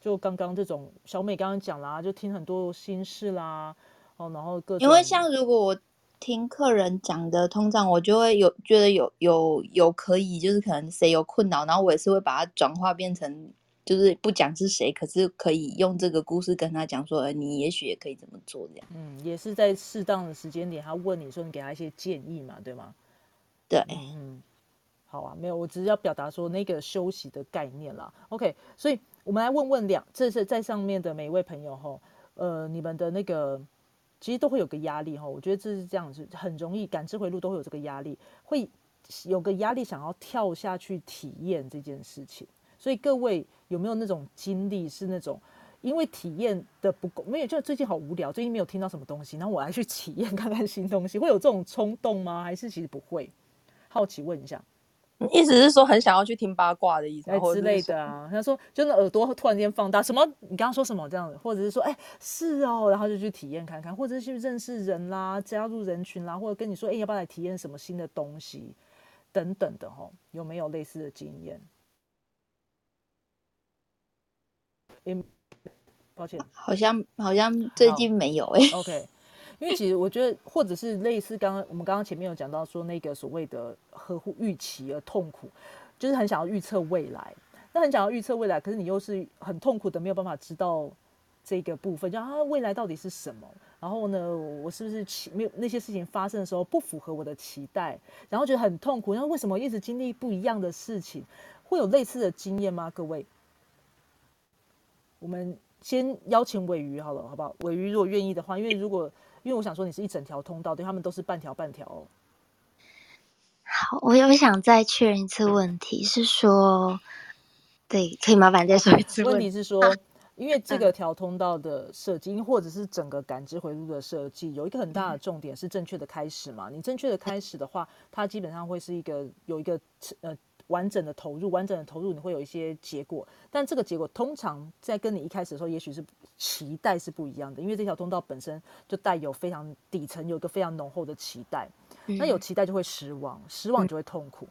就刚刚这种小美刚刚讲啦，就听很多心事啦。哦，然后各因为像如果我听客人讲的通常，我就会有觉得有有有可以，就是可能谁有困扰，然后我也是会把它转化变成，就是不讲是谁，可是可以用这个故事跟他讲说，你也许也可以怎么做这样。嗯，也是在适当的时间点，他问你说你给他一些建议嘛，对吗？对，嗯，好啊，没有，我只是要表达说那个休息的概念啦。OK，所以我们来问问两，这是在上面的每一位朋友哈，呃，你们的那个。其实都会有个压力哈，我觉得这是这样子，很容易感知回路都会有这个压力，会有个压力想要跳下去体验这件事情。所以各位有没有那种经历是那种因为体验的不够，没有就最近好无聊，最近没有听到什么东西，然后我来去体验看看新东西，会有这种冲动吗？还是其实不会？好奇问一下。意思是说很想要去听八卦的意思，之类的啊。他说，就那耳朵突然间放大，什么？你刚刚说什么这样子？或者是说，哎，是哦，然后就去体验看看，或者是去认识人啦，加入人群啦，或者跟你说，哎，要不要来体验什么新的东西等等的哦？有没有类似的经验？嗯，抱歉，好像好像最近没有哎。OK。因为其实我觉得，或者是类似刚刚我们刚刚前面有讲到说那个所谓的呵护预期而痛苦，就是很想要预测未来，那很想要预测未来，可是你又是很痛苦的，没有办法知道这个部分，就啊未来到底是什么？然后呢，我是不是期没有那些事情发生的时候不符合我的期待，然后觉得很痛苦，然后为什么一直经历不一样的事情？会有类似的经验吗？各位，我们先邀请尾鱼好了，好不好？尾鱼如果愿意的话，因为如果因为我想说，你是一整条通道，对他们都是半条半条哦。好，我又想再确认一次问题，是说，对，可以麻烦再说一次。问题是说，因为这个条通道的设计，或者是整个感知回路的设计，有一个很大的重点是正确的开始嘛？你正确的开始的话，它基本上会是一个有一个呃。完整的投入，完整的投入，你会有一些结果，但这个结果通常在跟你一开始的时候，也许是期待是不一样的，因为这条通道本身就带有非常底层有一个非常浓厚的期待，那有期待就会失望，失望就会痛苦，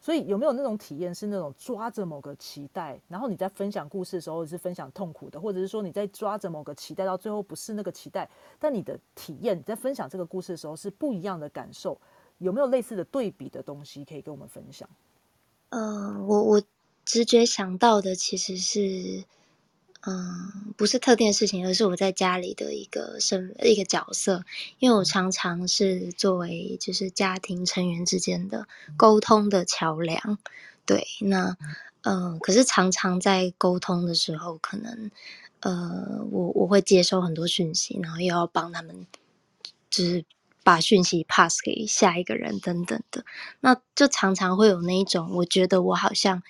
所以有没有那种体验是那种抓着某个期待，然后你在分享故事的时候是分享痛苦的，或者是说你在抓着某个期待到最后不是那个期待，但你的体验在分享这个故事的时候是不一样的感受，有没有类似的对比的东西可以跟我们分享？呃，我我直觉想到的其实是，嗯，不是特定的事情，而是我在家里的一个身一个角色，因为我常常是作为就是家庭成员之间的沟通的桥梁。对，那嗯，可是常常在沟通的时候，可能呃，我我会接收很多讯息，然后又要帮他们，就是。把讯息 pass 给下一个人等等的，那就常常会有那一种，我觉得我好像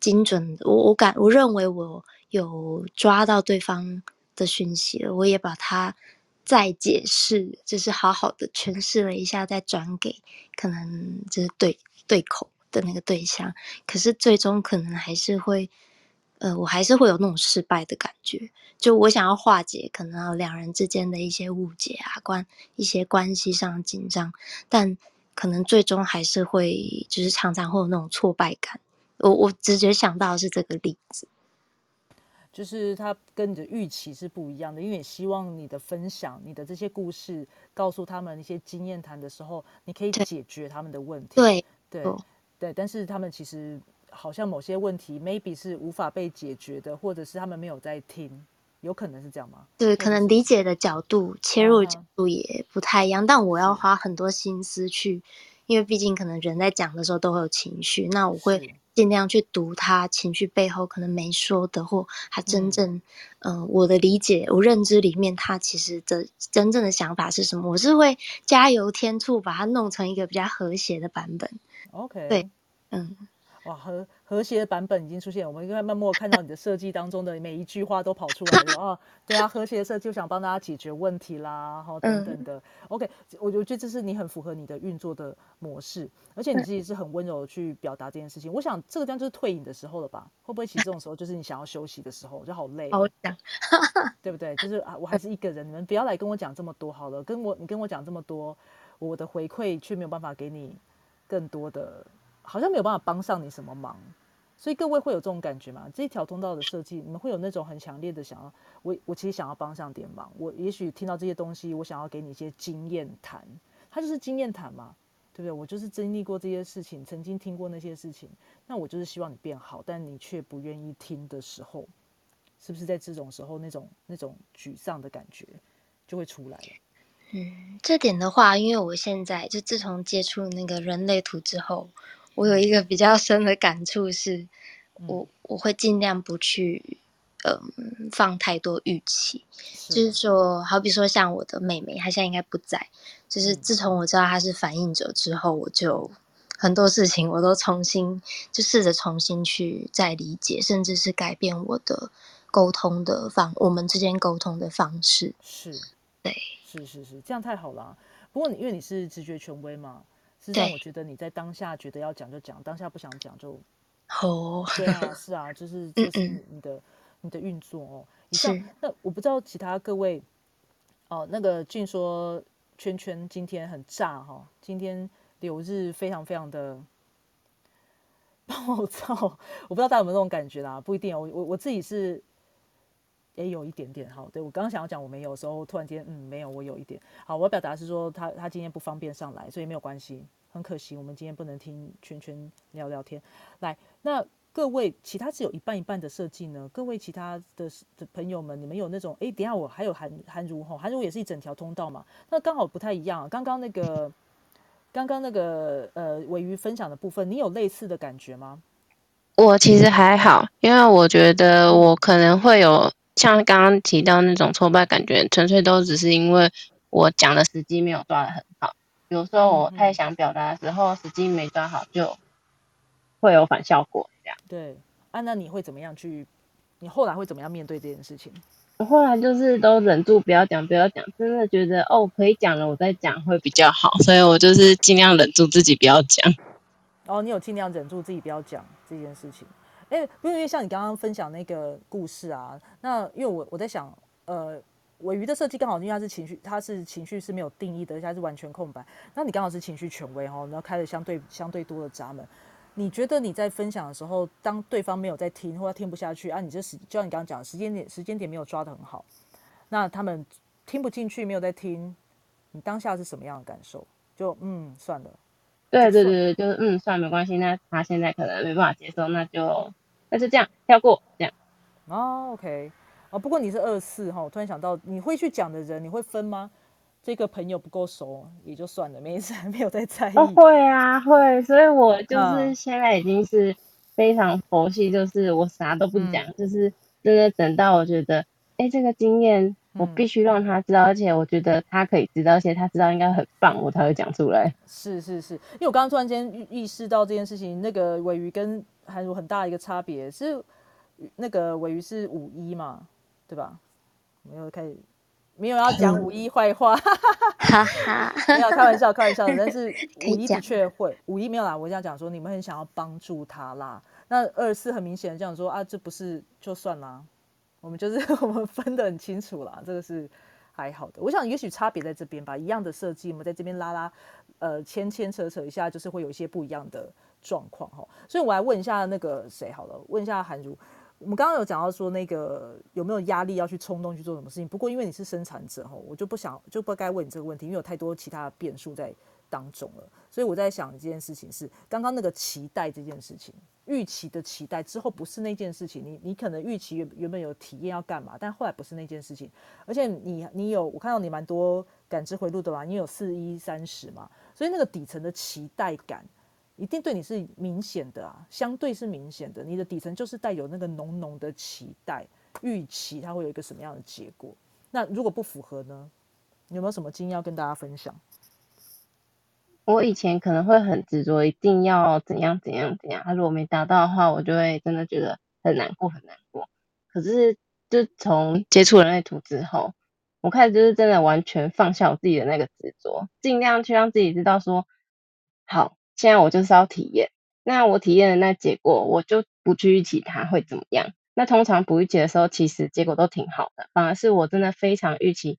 精准，我我感我认为我有抓到对方的讯息了，我也把它再解释，就是好好的诠释了一下，再转给可能就是对对口的那个对象，可是最终可能还是会，呃，我还是会有那种失败的感觉。就我想要化解可能两人之间的一些误解啊，关一些关系上的紧张，但可能最终还是会，就是常常会有那种挫败感。我我直觉想到的是这个例子，就是他跟你的预期是不一样的，因为你希望你的分享、你的这些故事，告诉他们一些经验谈的时候，你可以解决他们的问题。对对哦对，但是他们其实好像某些问题，maybe 是无法被解决的，或者是他们没有在听，有可能是这样吗？对，可能理解的角度、切入的角嗯度也不太一样，但我要花很多心思去，因为毕竟可能人在讲的时候都会有情绪，那我会尽量去读他情绪背后可能没说的，或他真嗯。正，嗯、我的理解、我认知里面他其实的真正的想法是什么，我是会加油添醋，把它弄成一个比较和谐的版本。OK，对嗯，哇，和和谐的版本已经出现，我们应该默默看到你的设计当中的每一句话都跑出来了啊。对啊，和谐的设计，我想帮大家解决问题啦，好、等等的。OK，我我觉得这是你很符合你的运作的模式，而且你自己是很温柔的去表达这件事情。我想这个地方就是退隐的时候了吧？会不会其实这种时候就是你想要休息的时候，就好累哦，好讲，对不对？就是啊，我还是一个人，你们不要来跟我讲这么多好了，跟我你跟我讲这么多，我的回馈却没有办法给你更多的，好像没有办法帮上你什么忙。所以各位会有这种感觉吗？这一条通道的设计，你们会有那种很强烈的想要，我我其实想要帮上点忙，我也许听到这些东西，我想要给你一些经验谈，它就是经验谈嘛，对不对？我就是经历过这些事情，曾经听过那些事情，那我就是希望你变好，但你却不愿意听的时候，是不是在这种时候那种那种沮丧的感觉就会出来了？嗯，这点的话，因为我现在就自从接触那个人类图之后，我有一个比较深的感触是，我我会尽量不去，嗯，放太多预期。就是说，好比说像我的妹妹，她现在应该不在。就是自从我知道她是反应者之后，我就很多事情我都重新就试着重新去再理解，甚至是改变我的沟通的方，我们之间沟通的方式。是，对，是是是，这样太好了啊。不过你因为你是直觉权威嘛，实际上我觉得你在当下觉得要讲就讲，当下不想讲就哦，对啊，是啊，就是 就是你的你的运作哦。以上是，那我不知道其他各位哦，那个俊说圈圈今天很炸哈、今天柳日非常非常的 暴躁，我不知道大家有没有这种感觉啦，不一定哦。我我我自己是也有一点点哈，对我刚刚想要讲我没有的时候，突然间嗯没有，我有一点。好，我要表达是说他他今天不方便上来，所以没有关系，很可惜我们今天不能听圈圈聊聊天。来，那各位其他只有一半一半的设计呢？各位其他的的朋友们，你们有那种哎，等下我还有韩韩如哈，韩如也是一整条通道嘛，那刚好不太一样。刚刚那个刚刚那个呃尾鱼分享的部分，你有类似的感觉吗？我其实还好，因为我觉得我可能会有像刚刚提到那种挫败感觉，纯粹都只是因为我讲的时机没有抓的很好。有时候我太想表达的时候，时机没抓好，就会有反效果。这样，对，啊，那你会怎么样去？你后来会怎么样面对这件事情？我后来就是都忍住不要讲，不要讲，真的觉得哦可以讲了，我再讲会比较好，所以我就是尽量忍住自己不要讲。哦，你有尽量忍住自己不要讲这件事情。哎，因为像你刚刚分享那个故事啊，那因为我我在想，呃，尾鱼的设计刚好因为它是情绪，它是情绪是没有定义的，而且它是完全空白。那你刚好是情绪权威哈，然后开了相对相对多的闸门。你觉得你在分享的时候，当对方没有在听或者听不下去啊，你这时就像你刚刚讲的时间点时间点没有抓得很好，那他们听不进去，没有在听，你当下是什么样的感受？就嗯，算了。对对对对，就是嗯，算了没关系，那他现在可能没办法接受，那就那就这样跳过这样。哦，OK，哦，不过你是二四哈，我突然想到，你会去讲的人，你会分吗？这个朋友不够熟也就算了，没事，没有在在意。哦，会啊，会，所以我就是嗯现在已经是非常佛系，就是我啥都不讲，嗯就是真的等到我觉得，哎，这个经验我嗯必须让他知道，而且我觉得他可以知道，而且他知道应该很棒，我才会讲出来。是是是，因为我刚刚突然间意意识到这件事情，那个尾鱼跟韩如很大的一个差别是，那个尾鱼是五一嘛，对吧？没有开始，没有要讲五一坏话，哈哈，没有开玩笑，开玩笑的。但是 五一的讲确会，五一没有啦。我这样讲说，你们很想要帮助他啦。那二十四很明显的这样说啊，这不是就算啦，我们就是 我们分得很清楚啦，这个是还好的。我想也许差别在这边吧，一样的设计，我们在这边拉拉呃牵牵扯扯一下，就是会有一些不一样的状况哈。所以我来问一下那个谁好了，问一下韩如。我们刚刚有讲到说那个有没有压力要去冲动去做什么事情？不过因为你是生产者哈，我就不想就不该问你这个问题，因为有太多其他的变数在当中了。所以我在想这件事情是刚刚那个期待这件事情，预期的期待之后不是那件事情。你你可能预期原原本有体验要干嘛，但后来不是那件事情。而且你你有我看到你蛮多感知回路的吧？你有四一三十嘛？所以那个底层的期待感。一定对你是明显的啊，相对是明显的。你的底层就是带有那个浓浓的期待、预期，它会有一个什么样的结果？那如果不符合呢？有没有什么经验要跟大家分享？我以前可能会很执着，一定要怎样怎样怎样。他如果没达到的话，我就会真的觉得很难过，很难过。可是，就从接触人类图之后，我开始就是真的完全放下我自己的那个执着，尽量去让自己知道说，好。现在我就是要体验，那我体验的那结果，我就不去预期它会怎么样。那通常不预期的时候，其实结果都挺好的，反而是我真的非常预期，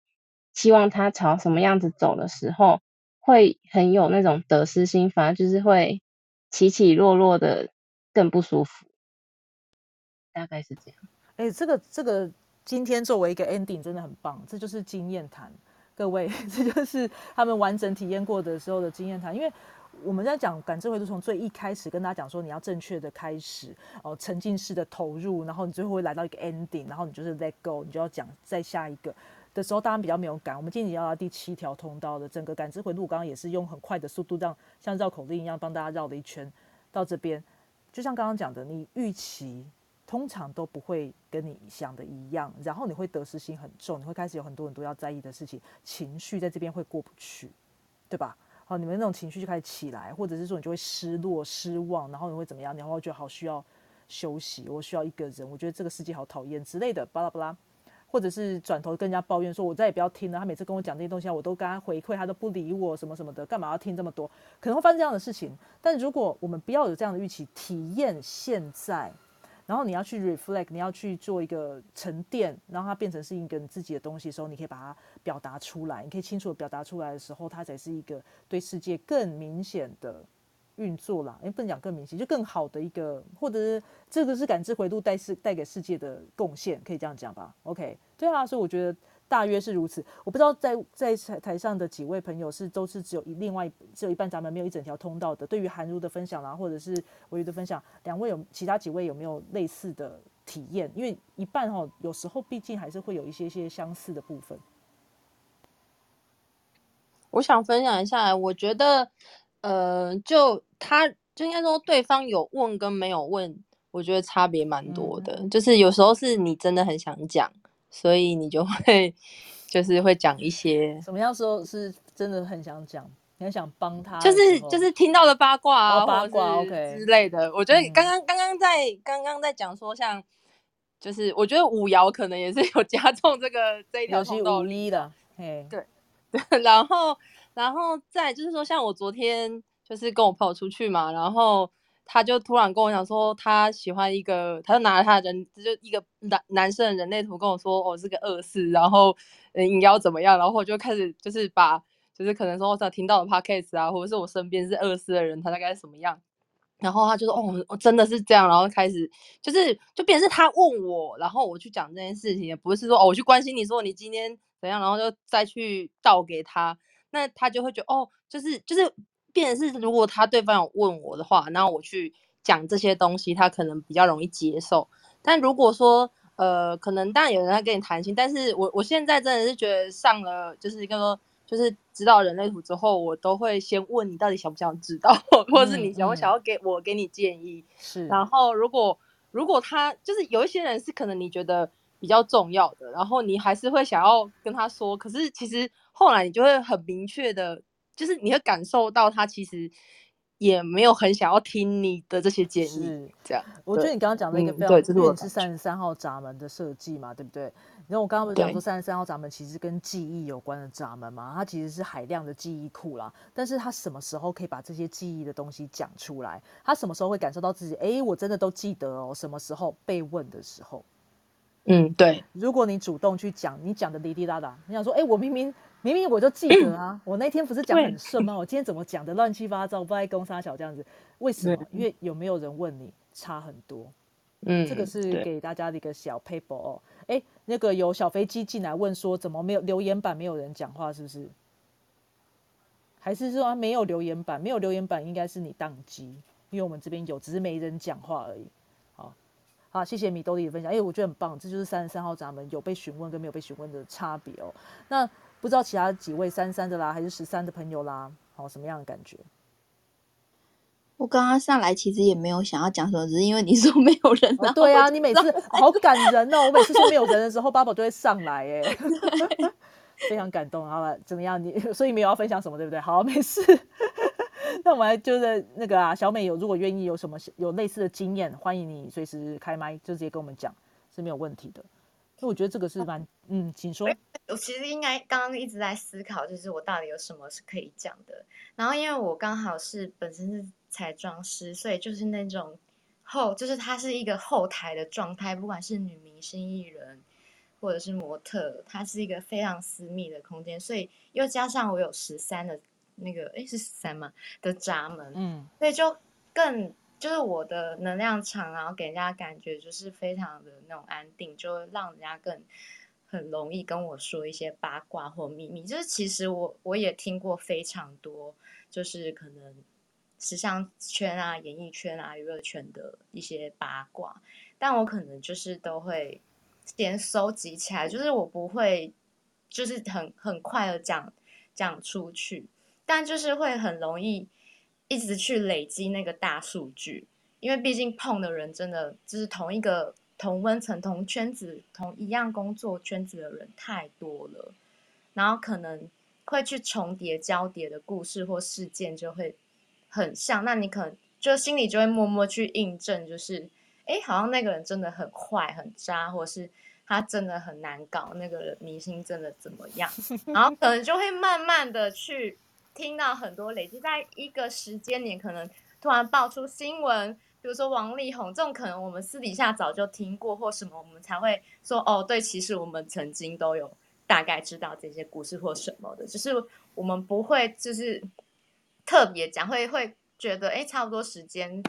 希望它朝什么样子走的时候，会很有那种得失心，反而就是会起起落落的更不舒服。大概是这样。哎，这个这个今天作为一个 ending 真的很棒，这就是经验谈，各位，这就是他们完整体验过的时候的经验谈，因为。我们在讲感知回路，从最一开始跟大家讲说，你要正确的开始哦，沉浸式的投入，然后你最后会来到一个 ending，然后你就是 let go，你就要讲再下一个的时候，大家比较没有感。我们今天要到第七条通道的整个感知回路，刚刚也是用很快的速度，这样像绕口令一样帮大家绕了一圈到这边。就像刚刚讲的，你预期通常都不会跟你想的一样，然后你会得失心很重，你会开始有很多很多要在意的事情，情绪在这边会过不去，对吧？好，你们那种情绪就开始起来，或者是说你就会失落、失望，然后你会怎么样？然后觉得好需要休息，我需要一个人，我觉得这个世界好讨厌之类的，巴拉巴拉，或者是转头跟人家抱怨说，我再也不要听了。他每次跟我讲这些东西，我都跟他回馈，他都不理我，什么什么的，干嘛要听这么多？可能会发生这样的事情。但如果我们不要有这样的预期，体验现在。然后你要去 reflect，你要去做一个沉淀，让它变成是一个你自己的东西的时候，你可以把它表达出来。你可以清楚的表达出来的时候，它才是一个对世界更明显的运作啦。因为不能讲更明显，就更好的一个，或者是这个是感知回路带世带给世界的贡献，可以这样讲吧？OK，对啊，所以我觉得。大约是如此，我不知道在在台台上的几位朋友是都是只有一另外只有一半闸门没有一整条通道的。对于韩如的分享啦，或者是我瑜的分享，两位有其他几位有没有类似的体验？因为一半哈，有时候毕竟还是会有一些些相似的部分。我想分享一下，我觉得呃，就他就应该说对方有问跟没有问，我觉得差别蛮多的。就是有时候是你真的很想讲。所以你就会，就是会讲一些什么样时候是真的很想讲，很想帮他，就是就是听到了八卦啊，八卦 OK 之类的。我觉得刚刚刚刚在刚刚在讲说，像就是我觉得五爻可能也是有 加重这个这一条通道的，嘿，对对，然后然后再就是说，像我昨天就是跟我朋友出去嘛，然后。他就突然跟我讲说，他喜欢一个，他就拿了他的人，就一个男男生的人类图跟我说，我是个二四，然后嗯，要怎么样？然后我就开始就是把，就是可能说我想听到的 podcast 啊，或者是我身边是二四的人，他大概什么样？然后他就说，哦，我真的是这样，然后开始就是就变成是他问我，然后我去讲这件事情，也不是说哦，我去关心你说你今天怎样，然后就再去倒给他，那他就会觉得哦，就是就是。变成是，如果他对方有问我的话，那我去讲这些东西，他可能比较容易接受。但如果说，呃，可能当然有人在跟你谈心，但是我我现在真的是觉得上了就是跟说，就是知道人类图之后，我都会先问你到底想不想知道，或者是你想不想要给我给你建议。是。然后如果如果他就是有一些人是可能你觉得比较重要的，然后你还是会想要跟他说，可是其实后来你就会很明确的。就是你会感受到他其实也没有很想要听你的这些建议，是这样。我觉得你刚刚讲的一个嗯非常，对这是是三十三号闸门的设计嘛，对不对？然后我刚刚不是讲对说三十三号闸门其实跟记忆有关的闸门嘛，它其实是海量的记忆库啦。但是它什么时候可以把这些记忆的东西讲出来？他什么时候会感受到自己？哎，我真的都记得哦。什么时候被问的时候？嗯，对，如果你主动去讲，你讲的滴滴答答，你想说，哎，我明明明明我就记得啊，我那天不是讲很顺吗？我今天怎么讲的乱七八糟，不爱攻杀小这样子？为什么？因为有没有人问你差很多。嗯，这个是对给大家的一个小 paper 哦。哎，那个有小飞机进来问说，怎么没有留言板没有人讲话？是不是？还是说没有留言板？没有留言板应该是你宕机，因为我们这边有，只是没人讲话而已。好，好，谢谢米兜里的分享。哎，我觉得很棒，这就是三十三号闸门有被询问跟没有被询问的差别哦。那不知道其他几位三三的啦，还是十三的朋友啦，好，什么样的感觉？我刚刚上来其实也没有想要讲什么，只是因为你说没有人，哦、对啊，你每次 好感人哦！我每次说没有人的时候，八宝就会上来，哎，非常感动。好了，怎么样？你所以没有要分享什么，对不对？好，没事。那我们来就是那个啊，小美有如果愿意有什么有类似的经验，欢迎你随时开麦，就直接跟我们讲是没有问题的。我觉得这个是蛮嗯，请说。我其实应该刚刚一直在思考，就是我到底有什么是可以讲的。然后因为我刚好是本身是彩妆师，所以就是那种后，就是它是一个后台的状态，不管是女明星艺人或者是模特，它是一个非常私密的空间。所以又加上我有十三的那个，诶，是十三吗？的闸门，嗯，所以就更就是我的能量场，然后给人家感觉就是非常的那种安定，就会让人家更很容易跟我说一些八卦或秘密。就是其实我我也听过非常多，就是可能时尚圈啊、演艺圈啊、娱乐圈的一些八卦，但我可能就是都会先收集起来，就是我不会就是很很快的讲讲出去，但就是会很容易。一直去累积那个大数据，因为毕竟碰的人真的就是同一个同温层、同圈子、同一样工作圈子的人太多了，然后可能会去重叠、交叠的故事或事件就会很像，那你可能就心里就会默默去印证，就是哎，好像那个人真的很坏、很渣，或是他真的很难搞，那个明星真的怎么样，然后可能就会慢慢的去。听到很多累积在一个时间点，可能突然爆出新闻，比如说王力宏这种，可能我们私底下早就听过或什么，我们才会说哦，对，其实我们曾经都有大概知道这些故事或什么的，只是我们不会就是特别讲，会会觉得哎，差不多时间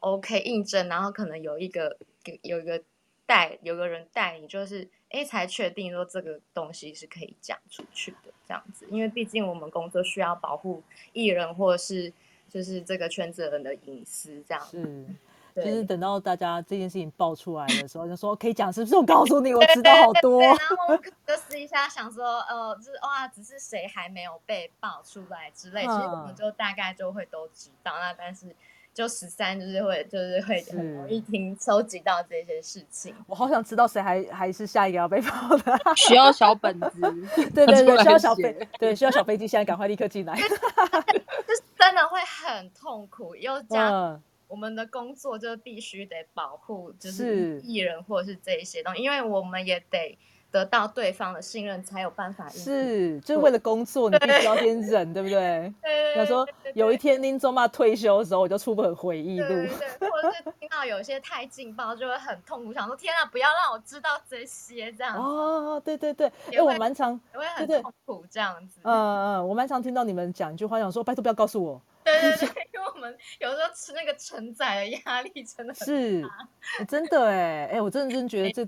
OK 印证，然后可能有一个有一个带有个人带你，就是哎才确定说这个东西是可以讲出去的。这样子，因为毕竟我们工作需要保护艺人或者是就是这个圈子人的隐私，这样是，对就是等到大家这件事情爆出来的时候，就说可以讲，是不是？我告诉你，我知道好多。对然后我们就私底下想说，呃，就是哇，只是谁还没有被爆出来之类，其实我们嗯就大概就会都知道。那但是就十三就是会就是会很容易听收集到这些事情。我好想知道谁还还是下一个要被爆的。需要小本子，对对对，需要小写飞，对需要小飞机，现在赶快立刻进来。就是真的会很痛苦，又加嗯，我们的工作就必须得保护，就是是艺人或者是这一些东西，因为我们也得得到对方的信任，才有办法。是，就是为了工作，你必须要先忍，对。不对？对想说有一天林宗骂退休的时候，我就出本回忆录。对对。对，或者是听到有些太劲爆，就会很痛苦，想说天啊，不要让我知道这些，这样哦，对对对，哎，也会我蛮常，也会很痛苦，这样子。嗯嗯，我蛮常听到你们讲一句话，想说拜托不要告诉我，对对对，因为我们有时候吃那个承载的压力真的很是，欸真的哎哎，我真的真的觉得这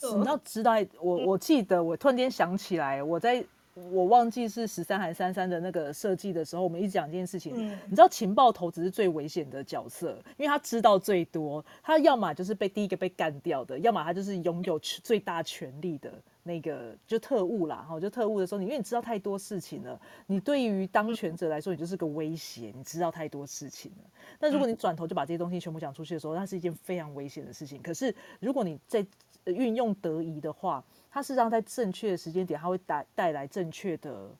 你要知道，我我记得我突然间想起来，我在我忘记是十三还是三三的那个设计的时候，我们一直讲这件事情，嗯。你知道情报头只是最危险的角色，因为他知道最多，他要么就是被第一个被干掉的，要么他就是拥有最大权力的那个，就特务啦，哈，就特务的时候，你因为你知道太多事情了，你对于当权者来说，你就是个威胁，你知道太多事情了。但如果你转头就把这些东西全部讲出去的时候，那是一件非常危险的事情。可是如果你在呃运用得宜的话，它事实上在正确的时间点，它会带带来正确的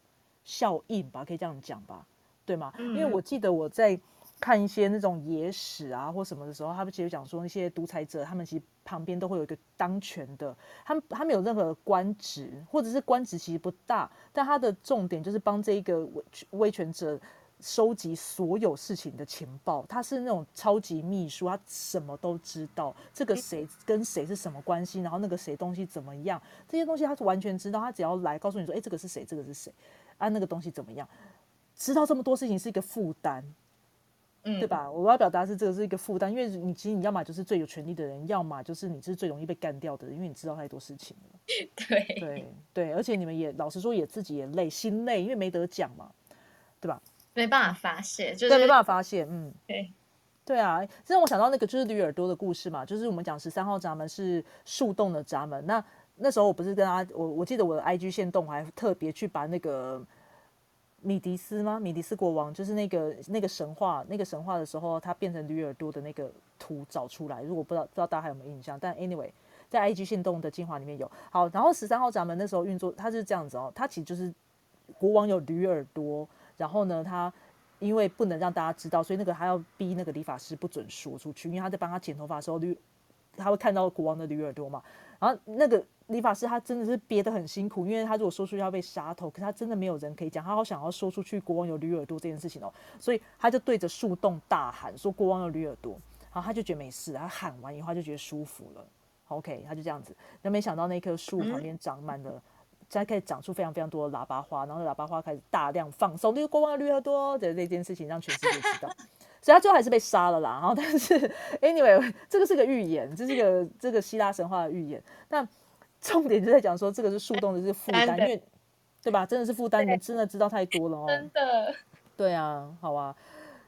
效应吧，可以这样讲吧，对吗？因为嗯我记得我在看一些那种野史啊或什么的时候，他们其实讲说那些独裁者，他们其实旁边都会有一个当权的，他们他们有任何官职，或者是官职其实不大，但他的重点就是帮这一个威威权者收集所有事情的情报。他是那种超级秘书，他什么都知道，这个谁跟谁是什么关系，然后那个谁东西怎么样，这些东西他是完全知道。他只要来告诉你说，哎，这个是谁，这个是谁，啊，那个东西怎么样，知道这么多事情是一个负担。对吧？我要表达是这个是一个负担，因为你其实你要么就是最有权利的人，要么就是你是最容易被干掉的人，因为你知道太多事情了。对对对，而且你们也老实说也自己也累，心累，因为没得讲嘛，对吧？没办法发泄，就对，没办法发泄，嗯，对对啊，这让我想到那个就是驴耳朵的故事嘛，就是我们讲十三号闸门是树洞的闸门，那那时候我不是跟他，我我记得我的 IG 线动还特别去把那个。米迪斯吗？米迪斯国王就是那个那个神话，那个神话的时候，他变成驴耳朵的那个图找出来。如果不知道，不知道大家还有没有印象？但 anyway，在 IG 线动的精华里面有。好，然后十三号闸门那时候运作，它是这样子哦，它其实就是国王有驴耳朵，然后呢，他因为不能让大家知道，所以那个他要逼那个理发师不准说出去，因为他在帮他剪头发的时候，驴他会看到国王的驴耳朵嘛，然后那个。理发师他真的是憋得很辛苦，因为他如果说出去要被杀头，可是他真的没有人可以讲，他好想要说出去国王有驴耳朵这件事情哦，所以他就对着树洞大喊说国王有驴耳朵，然后他就觉得没事，他喊完以后他就觉得舒服了，OK，他就这样子，那没想到那棵树旁边长满了，现在开始长出非常非常多的喇叭花，然后喇叭花开始大量放送，那个国王有驴耳朵的这件事情让全世界知道，所以他最后还是被杀了啦，然后但是 anyway 这个是个预言，这是个这个希腊神话的预言，那。重点就在讲说，这个是树洞的这个负担，因为对吧？真的是负担，你们真的知道太多了哦。真的。对啊，好啊。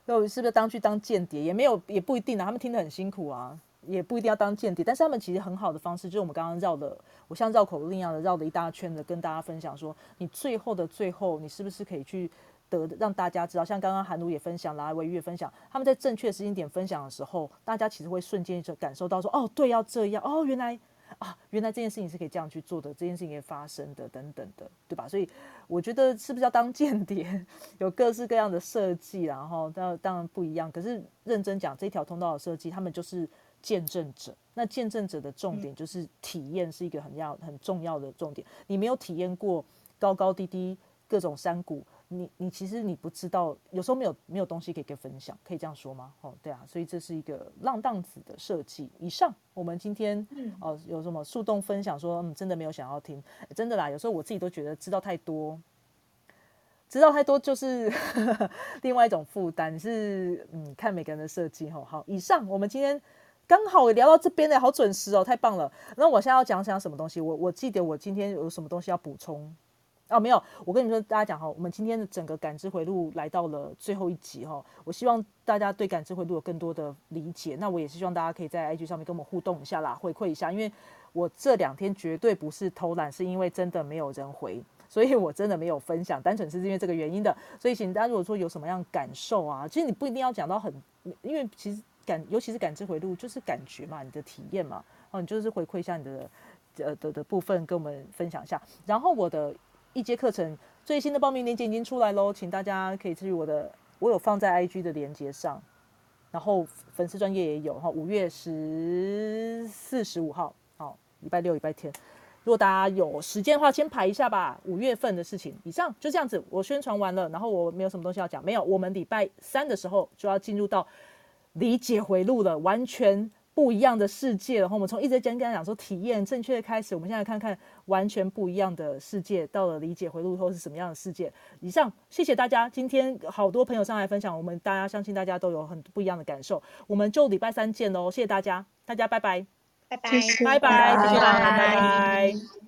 那我是不是当去当间谍？也没有，也不一定啊。他们听得很辛苦啊，也不一定要当间谍。但是他们其实很好的方式，就是我们刚刚绕的，我像绕口令一样的绕了一大圈的，跟大家分享说，你最后的最后，你是不是可以去得让大家知道？像刚刚韩如也分享，来维也分享，他们在正确时间点分享的时候，大家其实会瞬间就感受到说，哦，对，要这样，哦，原来。啊，原来这件事情是可以这样去做的，这件事情可以发生的，等等的，对吧？所以我觉得是不是要当间谍，有各式各样的设计，然后当当然不一样。可是认真讲，这条通道的设计，他们就是见证者。那见证者的重点就是体验，是一个很要很重要的重点。你没有体验过高高低低各种山谷。你你其实你不知道，有时候没有没有东西可以跟分享，可以这样说吗？哦，对啊，所以这是一个浪荡子的设计。以上，我们今天哦有什么树洞分享说，嗯，真的没有想要听，真的啦。有时候我自己都觉得知道太多，知道太多就是 另外一种负担。是嗯，看每个人的设计吼。好，以上我们今天刚好聊到这边的好准时哦，太棒了。那我现在要讲讲什么东西？我我记得我今天有什么东西要补充。哦，没有，我跟你说，大家讲哈，我们今天的整个感知回路来到了最后一集哈，我希望大家对感知回路有更多的理解，那我也是希望大家可以在 IG 上面跟我们互动一下啦，回馈一下，因为我这两天绝对不是偷懒，是因为真的没有人回，所以我真的没有分享，单纯是因为这个原因的，所以请大家如果说有什么样感受啊，其实你不一定要讲到很，因为其实感，尤其是感知回路就是感觉嘛，你的体验嘛，哦，你就是回馈一下你的呃的的部分跟我们分享一下，然后我的。一节课程最新的报名链接已经出来喽，请大家可以至于我的，我有放在 IG 的链接上，然后粉丝专业也有哈，五月十四、十五号，好，礼拜六、礼拜天，如果大家有时间的话，先排一下吧。五月份的事情，以上就这样子，我宣传完了，然后我没有什么东西要讲，没有，我们礼拜三的时候就要进入到理解回路了，完全。不一样的世界，然后我们从一直讲跟他讲说体验正确的开始，我们现在看看完全不一样的世界，到了理解回路后是什么样的世界。以上，谢谢大家，今天好多朋友上来分享，我们大家相信大家都有很不一样的感受，我们就礼拜三见喽，谢谢大家，大家拜拜，拜拜，拜拜，谢谢大家，拜拜。